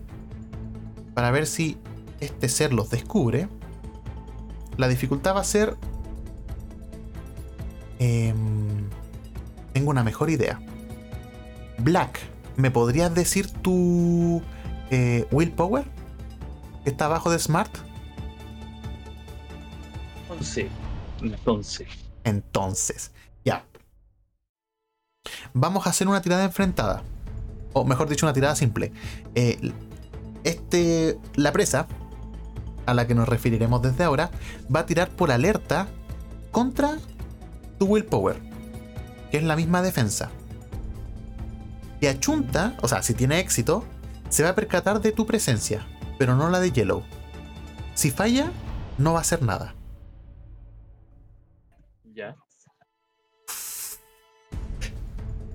para ver si este ser los descubre. La dificultad va a ser... em, tengo una mejor idea. Black, ¿me podrías decir tu eh, willpower? Que está abajo de Smart. 11. Entonces, Entonces, ya. Vamos a hacer una tirada enfrentada. O mejor dicho, una tirada simple. Eh, este, la presa, a la que nos referiremos desde ahora, va a tirar por alerta contra tu willpower, que es la misma defensa. Si achunta, o sea, si tiene éxito, se va a percatar de tu presencia, pero no la de Yellow. Si falla, no va a hacer nada. ya.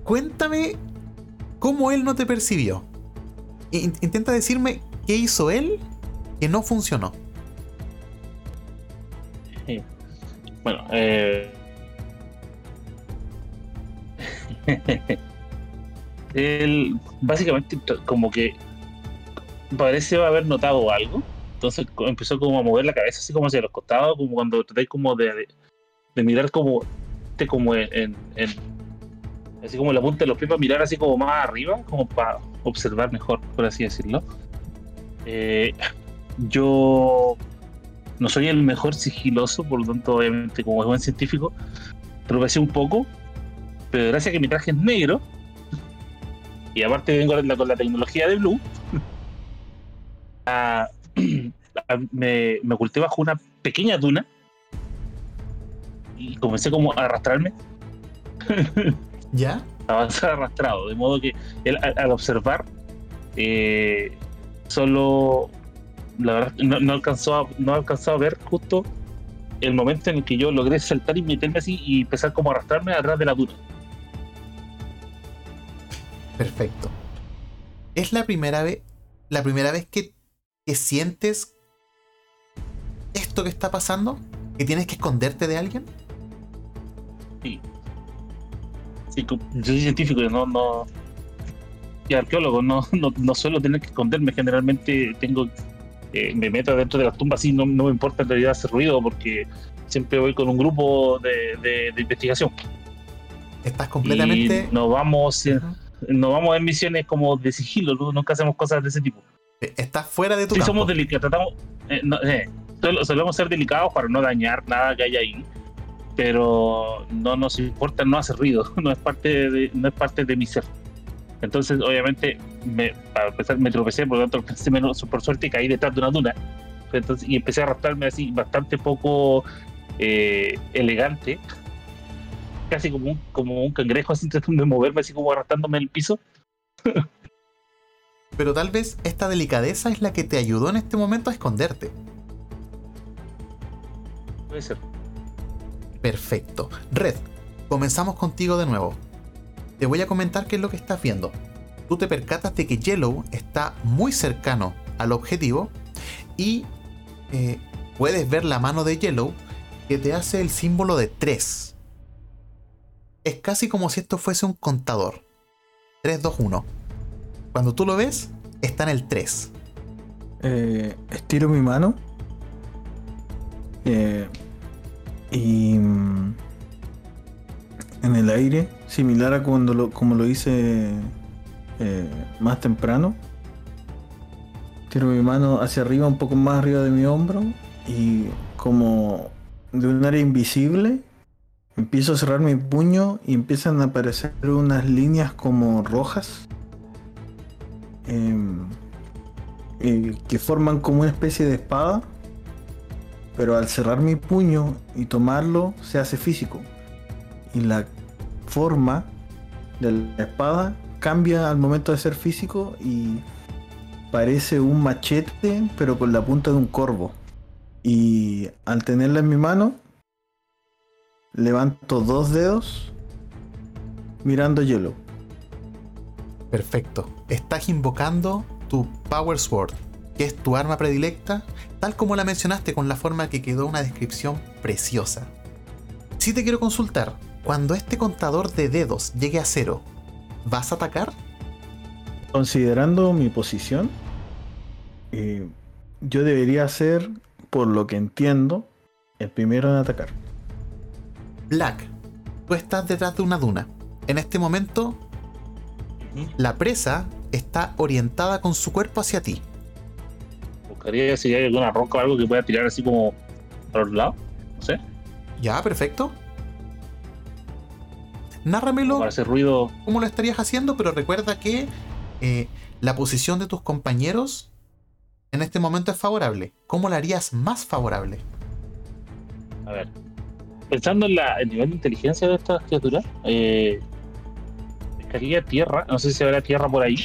Cuéntame cómo él no te percibió. In- intenta decirme qué hizo él que no funcionó. Bueno, eh... [laughs] él básicamente como que parece haber notado algo. Entonces empezó como a mover la cabeza así como hacia los costados, como cuando tratáis como de, mirar como, este en, así como la punta de los pies para mirar así como más arriba, como para observar mejor, por así decirlo. Eh, yo no soy el mejor sigiloso, por lo tanto, obviamente, como buen científico, tropecé un poco, pero gracias a que mi traje es negro, y aparte vengo con la, con la tecnología de Blue, ah, [clears throat] ah, me, me oculté bajo una pequeña duna. Y comencé como a arrastrarme, [laughs] ¿Ya? avanzar arrastrado, de modo que él, al, al observar, eh, solo, la verdad, no, no alcanzó a, no alcanzó a ver justo el momento en el que yo logré saltar y meterme así y empezar como a arrastrarme atrás de la duna. Perfecto. ¿Es la primera vez, la primera vez que, que sientes esto que está pasando? ¿Que tienes que esconderte de alguien? Sí, yo soy científico, yo no, no y arqueólogo, no, no, no suelo tener que esconderme, generalmente tengo eh, me meto dentro de las tumbas y no, no me importa en realidad hacer ruido porque siempre voy con un grupo de, de- de investigación Estás completamente. y nos vamos. Nos vamos en misiones como de sigilo, ¿no? nunca hacemos cosas de ese tipo. Estás fuera de tu Sí, campo. somos delicados, tratamos, eh, no, eh, solemos ser delicados para no dañar nada que haya ahí, pero no nos importa no hacer ruido, [laughs] no es parte de, no es parte de mi ser. Entonces, obviamente, me, para empezar, me tropecé, por lo tanto, [laughs] menos, por suerte caí detrás de una duna. Entonces, y empecé a arrastrarme así, bastante poco eh, elegante, casi como un, como un cangrejo, [laughs] así tratando de moverme, así como arrastrándome en el piso. Pero tal vez esta delicadeza es la que te ayudó en este momento a esconderte. Puede ser. Perfecto. Red, comenzamos contigo de nuevo. Te voy a comentar qué es lo que estás viendo. Tú te percatas de que Yellow está muy cercano al objetivo y eh, puedes ver la mano de Yellow que te hace el símbolo de 3. Es casi como si esto fuese un contador. 3, 2, 1. Cuando tú lo ves, está en el 3. Eh, estiro mi mano. eh, y mm, en el aire, similar a cuando lo, como lo hice eh, más temprano. Tiro mi mano hacia arriba, un poco más arriba de mi hombro. Y como de un área invisible, empiezo a cerrar mi puño y empiezan a aparecer unas líneas como rojas. em, eh, que forman como una especie de espada, pero al cerrar mi puño y tomarlo se hace físico. Y la forma de la espada cambia al momento de ser físico y parece un machete, pero con la punta de un corvo. Y al tenerla en mi mano, levanto dos dedos mirando hielo. Perfecto. Estás invocando tu Power Sword, que es tu arma predilecta, tal como la mencionaste con la forma que quedó una descripción preciosa. Si te quiero consultar, cuando este contador de dedos llegue a cero, ¿vas a atacar? Considerando mi posición, eh, yo debería ser, por lo que entiendo, el primero en atacar. Black, tú estás detrás de una duna. En este momento, la presa está orientada con su cuerpo hacia ti. Buscaría si hay alguna roca o algo que pueda tirar así como a los lados. No sé. Ya, perfecto. Nárramelo Para hacer ruido. cómo lo estarías haciendo, pero recuerda que eh, la posición de tus compañeros en este momento es favorable. ¿Cómo la harías más favorable? A ver. Pensando en la, el nivel de inteligencia de estas criaturas, eh, pescaría tierra. No sé si habrá tierra por ahí.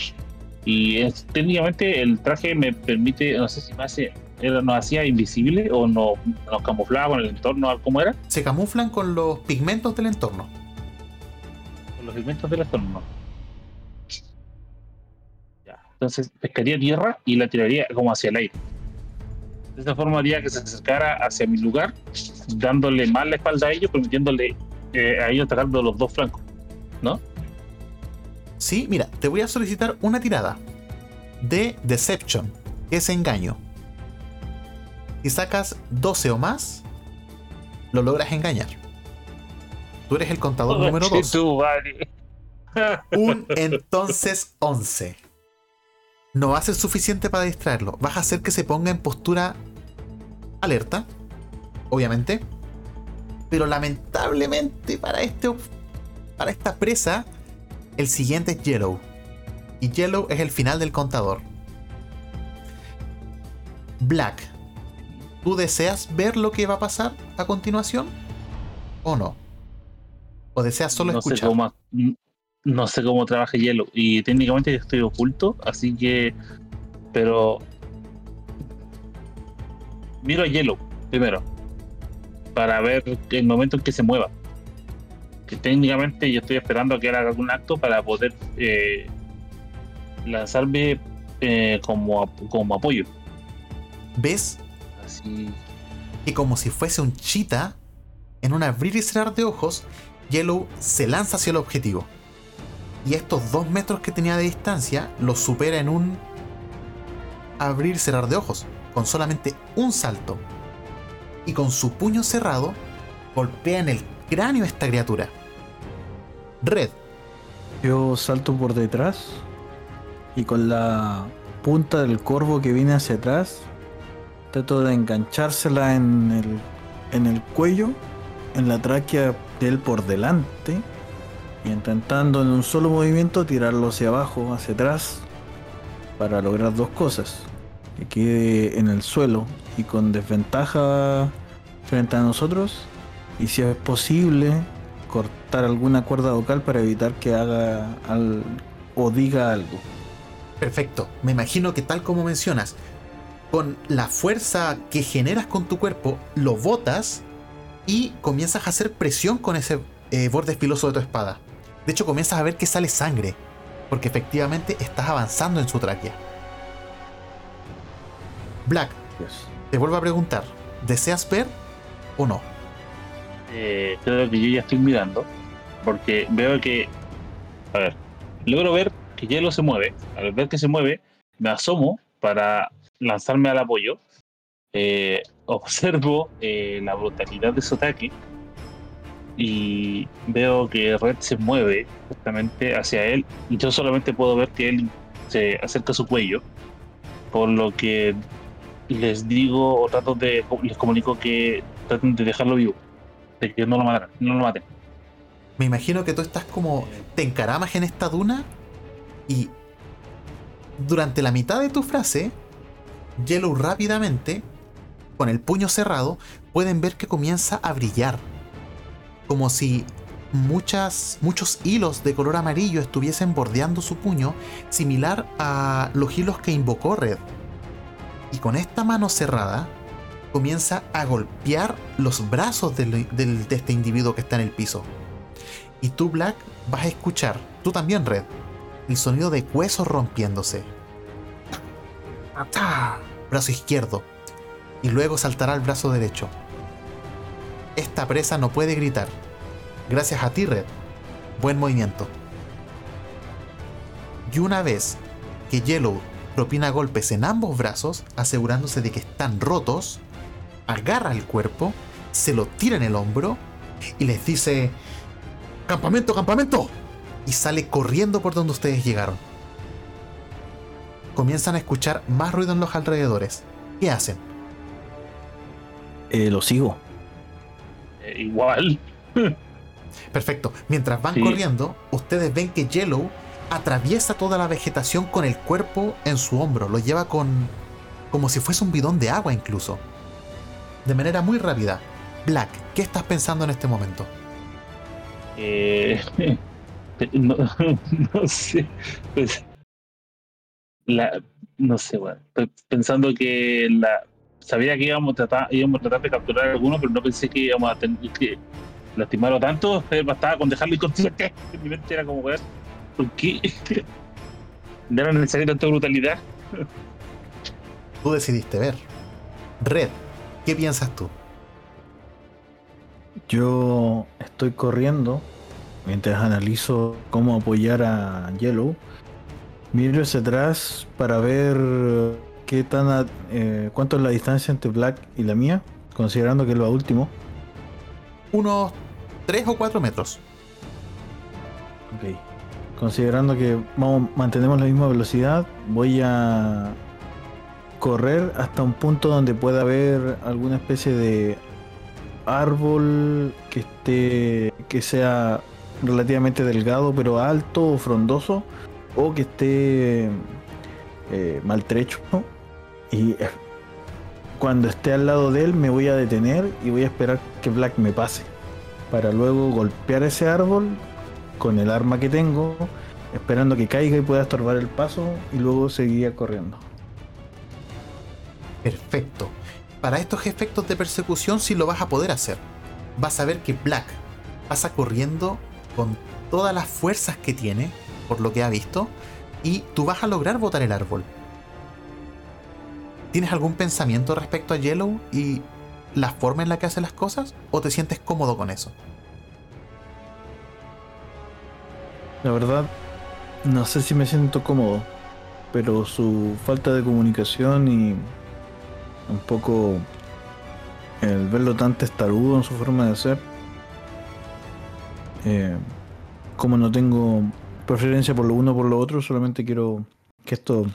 Y es- técnicamente el traje me permite, no sé si me hace, era- nos hacía invisible o no, nos camuflaba con el entorno, ¿cómo era? Se camuflan con los pigmentos del entorno. Con los elementos del entorno. Ya. Entonces pescaría tierra y la tiraría como hacia el aire. De esta forma haría que se acercara hacia mi lugar, dándole más la espalda a ellos, permitiéndole eh, a ellos atacar de los dos flancos. ¿No? Sí, mira, te voy a solicitar una tirada. de Deception, que es engaño. Si sacas 12 o más, lo logras engañar. Tú eres el contador número 2. Tu madre. Un entonces 11. No va a ser suficiente para distraerlo. Vas a hacer que se ponga en postura alerta, obviamente. Pero lamentablemente para, este, para esta presa, el siguiente es Yellow. Y Yellow es el final del contador. Black, ¿tú deseas ver lo que va a pasar a continuación? ¿O no? ¿O deseas solo no Sé escuchar? cómo, no sé cómo trabaja Yellow. Y técnicamente estoy oculto, así que. Pero. Miro a Yellow primero. Para ver el momento en que se mueva. Que técnicamente yo estoy esperando a que haga algún acto para poder eh, lanzarme eh, como, como apoyo. ¿Ves Así. que como si fuese un cheetah, en un abrir y cerrar de ojos, Yellow se lanza hacia el objetivo. Y estos dos metros que tenía de distancia los supera en un abrir cerrar de ojos, con solamente un salto. Y con su puño cerrado, golpea en el cráneo a esta criatura. Red, Yo salto por detrás y con la punta del corvo que viene hacia atrás trato de enganchársela en el, en el cuello, en la tráquea de él por delante y intentando en un solo movimiento tirarlo hacia abajo, hacia atrás para lograr dos cosas. Que quede en el suelo y con desventaja frente a nosotros y si es posible cortar alguna cuerda vocal para evitar que haga o diga algo. Perfecto. Me imagino que tal como mencionas, con la fuerza que generas con tu cuerpo, lo botas y comienzas a hacer presión con ese eh, borde filoso de tu espada. De hecho, comienzas a ver que sale sangre, porque efectivamente estás avanzando en su tráquea. Black, te vuelvo a preguntar, ¿deseas ver o no? eh, creo que yo ya estoy mirando, porque veo que, a ver, logro ver que Hielo se mueve. Al ver que se mueve, me asomo para lanzarme al apoyo. Eh, [laughs] observo eh, la brutalidad de su ataque y veo que Red se mueve justamente hacia él y yo solamente puedo ver que él se acerca a su cuello, por lo que les digo o trato de les comunico que traten de dejarlo vivo de que no lo maten, no lo maten. Me imagino que tú estás como. te encaramas en esta duna y. durante la mitad de tu frase, Yellow rápidamente, con el puño cerrado, pueden ver que comienza a brillar. Como si muchas, muchos hilos de color amarillo estuviesen bordeando su puño, similar a los hilos que invocó Red. Y con esta mano cerrada, comienza a golpear los brazos del- del- de este individuo que está en el piso. Y tú, Black, vas a escuchar, tú también, Red, el sonido de huesos rompiéndose. ¡Atá! Brazo izquierdo. Y luego saltará el brazo derecho. Esta presa no puede gritar. Gracias a ti, Red. Buen movimiento. Y una vez que Yellow propina golpes en ambos brazos, asegurándose de que están rotos, agarra el cuerpo, se lo tira en el hombro y les dice: ¡Campamento, campamento! Y sale corriendo por donde ustedes llegaron. Comienzan a escuchar más ruido en los alrededores. ¿Qué hacen? Eh, lo sigo. Eh, igual, Perfecto. Mientras van Sí. corriendo, ustedes ven que Yellow atraviesa toda la vegetación con el cuerpo en su hombro. Lo lleva con. como si fuese un bidón de agua incluso. De manera muy rápida. Black, ¿qué estás pensando en este momento? eh, [laughs] no, [laughs] no sé, pues, la, no sé, bueno, estoy pensando que la, sabía que íbamos a tratar, íbamos a tratar de capturar a alguno, pero no pensé que íbamos a tener que lastimarlo tanto, eh, bastaba con dejarlo inconsciente, [laughs] mi mente era como, weón, ¿por qué? [laughs] ¿No era necesaria tanta brutalidad? Tú decidiste ver. Red, ¿qué piensas tú? Yo estoy corriendo mientras analizo cómo apoyar a Yellow Miro hacia atrás para ver qué tan eh, cuánto es la distancia entre Black y la mía, considerando que es lo último. Unos 3 o 4 metros. Ok. Considerando que vamos, mantenemos la misma velocidad, voy a correr hasta un punto donde pueda haber alguna especie de árbol que esté que sea relativamente delgado pero alto o frondoso o que esté eh, maltrecho y eh, cuando esté al lado de él me voy a detener y voy a esperar que Black me pase para luego golpear ese árbol con el arma que tengo esperando que caiga y pueda estorbar el paso y luego seguir corriendo Perfecto. Para estos efectos de persecución sí lo vas a poder hacer. Vas a ver que Black pasa corriendo con todas las fuerzas que tiene, por lo que ha visto, y tú vas a lograr botar el árbol. ¿Tienes algún pensamiento respecto a Yellow y la forma en la que hace las cosas? ¿O te sientes cómodo con eso? La verdad, no sé si me siento cómodo, pero su falta de comunicación y un poco el verlo tan testarudo en su forma de ser. Eh, como no tengo preferencia por lo uno o por lo otro, solamente quiero que esto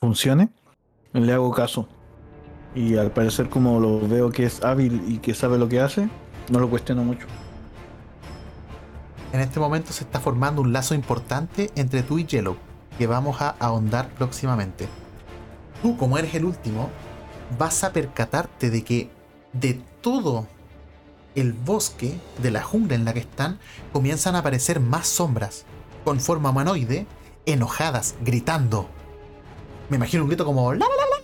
funcione. Le hago caso. Y al parecer como lo veo que es hábil y que sabe lo que hace, no lo cuestiono mucho. En este momento se está formando un lazo importante entre tú y Yellow, que vamos a ahondar próximamente tú como eres el último, vas a percatarte de que de todo el bosque, de la jungla en la que están, comienzan a aparecer más sombras, con forma humanoide, enojadas, gritando. Me imagino un grito como... La, la, la,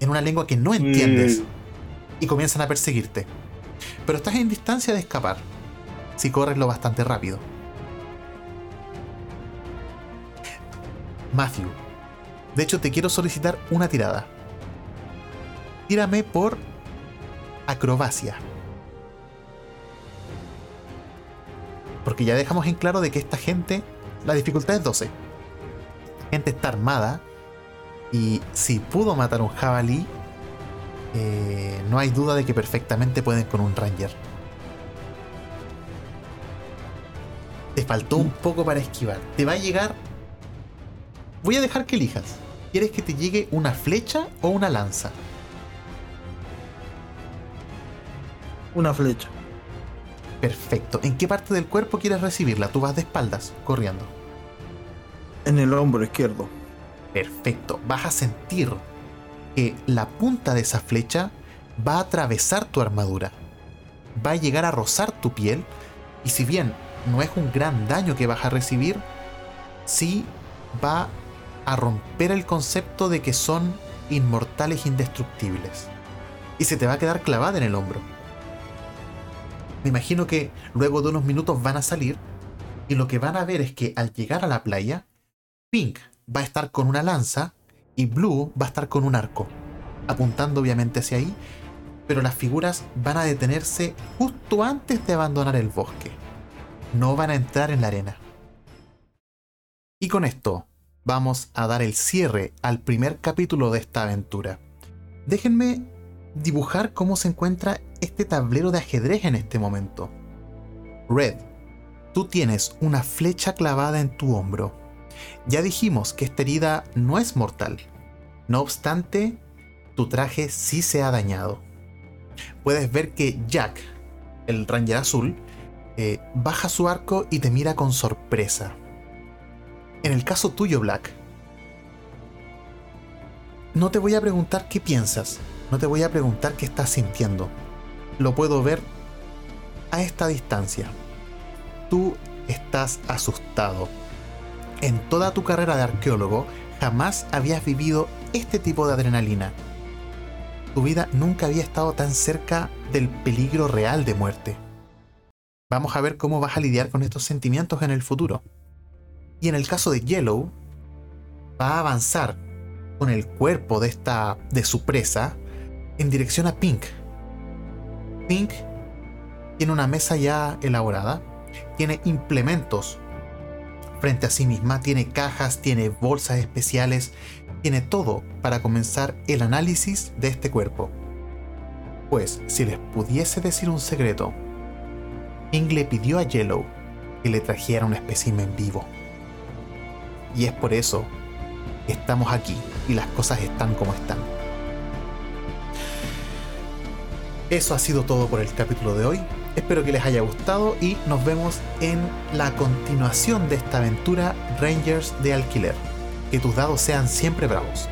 en una lengua que no entiendes. Y comienzan a perseguirte. Pero estás en distancia de escapar, si corres lo bastante rápido. Matthew, de hecho, te quiero solicitar una tirada. Tírame por acrobacia. Porque ya dejamos en claro de que esta gente, la dificultad es 12. Gente está armada y si pudo matar un jabalí, eh, no hay duda de que perfectamente pueden con un ranger. Te faltó un poco para esquivar. Te va a llegar... Voy a dejar que elijas. ¿Quieres que te llegue una flecha o una lanza? Una flecha. Perfecto. ¿En qué parte del cuerpo quieres recibirla? Tú vas de espaldas, corriendo. En el hombro izquierdo. Perfecto. Vas a sentir que la punta de esa flecha va a atravesar tu armadura. Va a llegar a rozar tu piel. Y si bien no es un gran daño que vas a recibir, sí va a romper el concepto de que son inmortales indestructibles. Y se te va a quedar clavada en el hombro. Me imagino que luego de unos minutos van a salir y lo que van a ver es que al llegar a la playa, Pink va a estar con una lanza y Blue va a estar con un arco, apuntando obviamente hacia ahí, pero las figuras van a detenerse justo antes de abandonar el bosque. No van a entrar en la arena. Y con esto vamos a dar el cierre al primer capítulo de esta aventura. Déjenme dibujar cómo se encuentra este tablero de ajedrez en este momento. Red, tú tienes una flecha clavada en tu hombro. Ya dijimos que esta herida no es mortal. No obstante, tu traje sí se ha dañado. Puedes ver que Jack, el Ranger azul, eh, baja su arco y te mira con sorpresa. En el caso tuyo, Black, no te voy a preguntar qué piensas, no te voy a preguntar qué estás sintiendo. Lo puedo ver a esta distancia. Tú estás asustado. En toda tu carrera de arqueólogo jamás habías vivido este tipo de adrenalina. Tu vida nunca había estado tan cerca del peligro real de muerte. Vamos a ver cómo vas a lidiar con estos sentimientos en el futuro. Y en el caso de Yellow, va a avanzar con el cuerpo de esta de su presa en dirección a Pink. Pink tiene una mesa ya elaborada, tiene implementos frente a sí misma, tiene cajas, tiene bolsas especiales, tiene todo para comenzar el análisis de este cuerpo. Pues si les pudiese decir un secreto, King le pidió a Yellow que le trajera un espécimen vivo. Y es por eso que estamos aquí y las cosas están como están. Eso ha sido todo por el capítulo de hoy. Espero que les haya gustado y nos vemos en la continuación de esta aventura Rangers de alquiler. Que tus dados sean siempre bravos.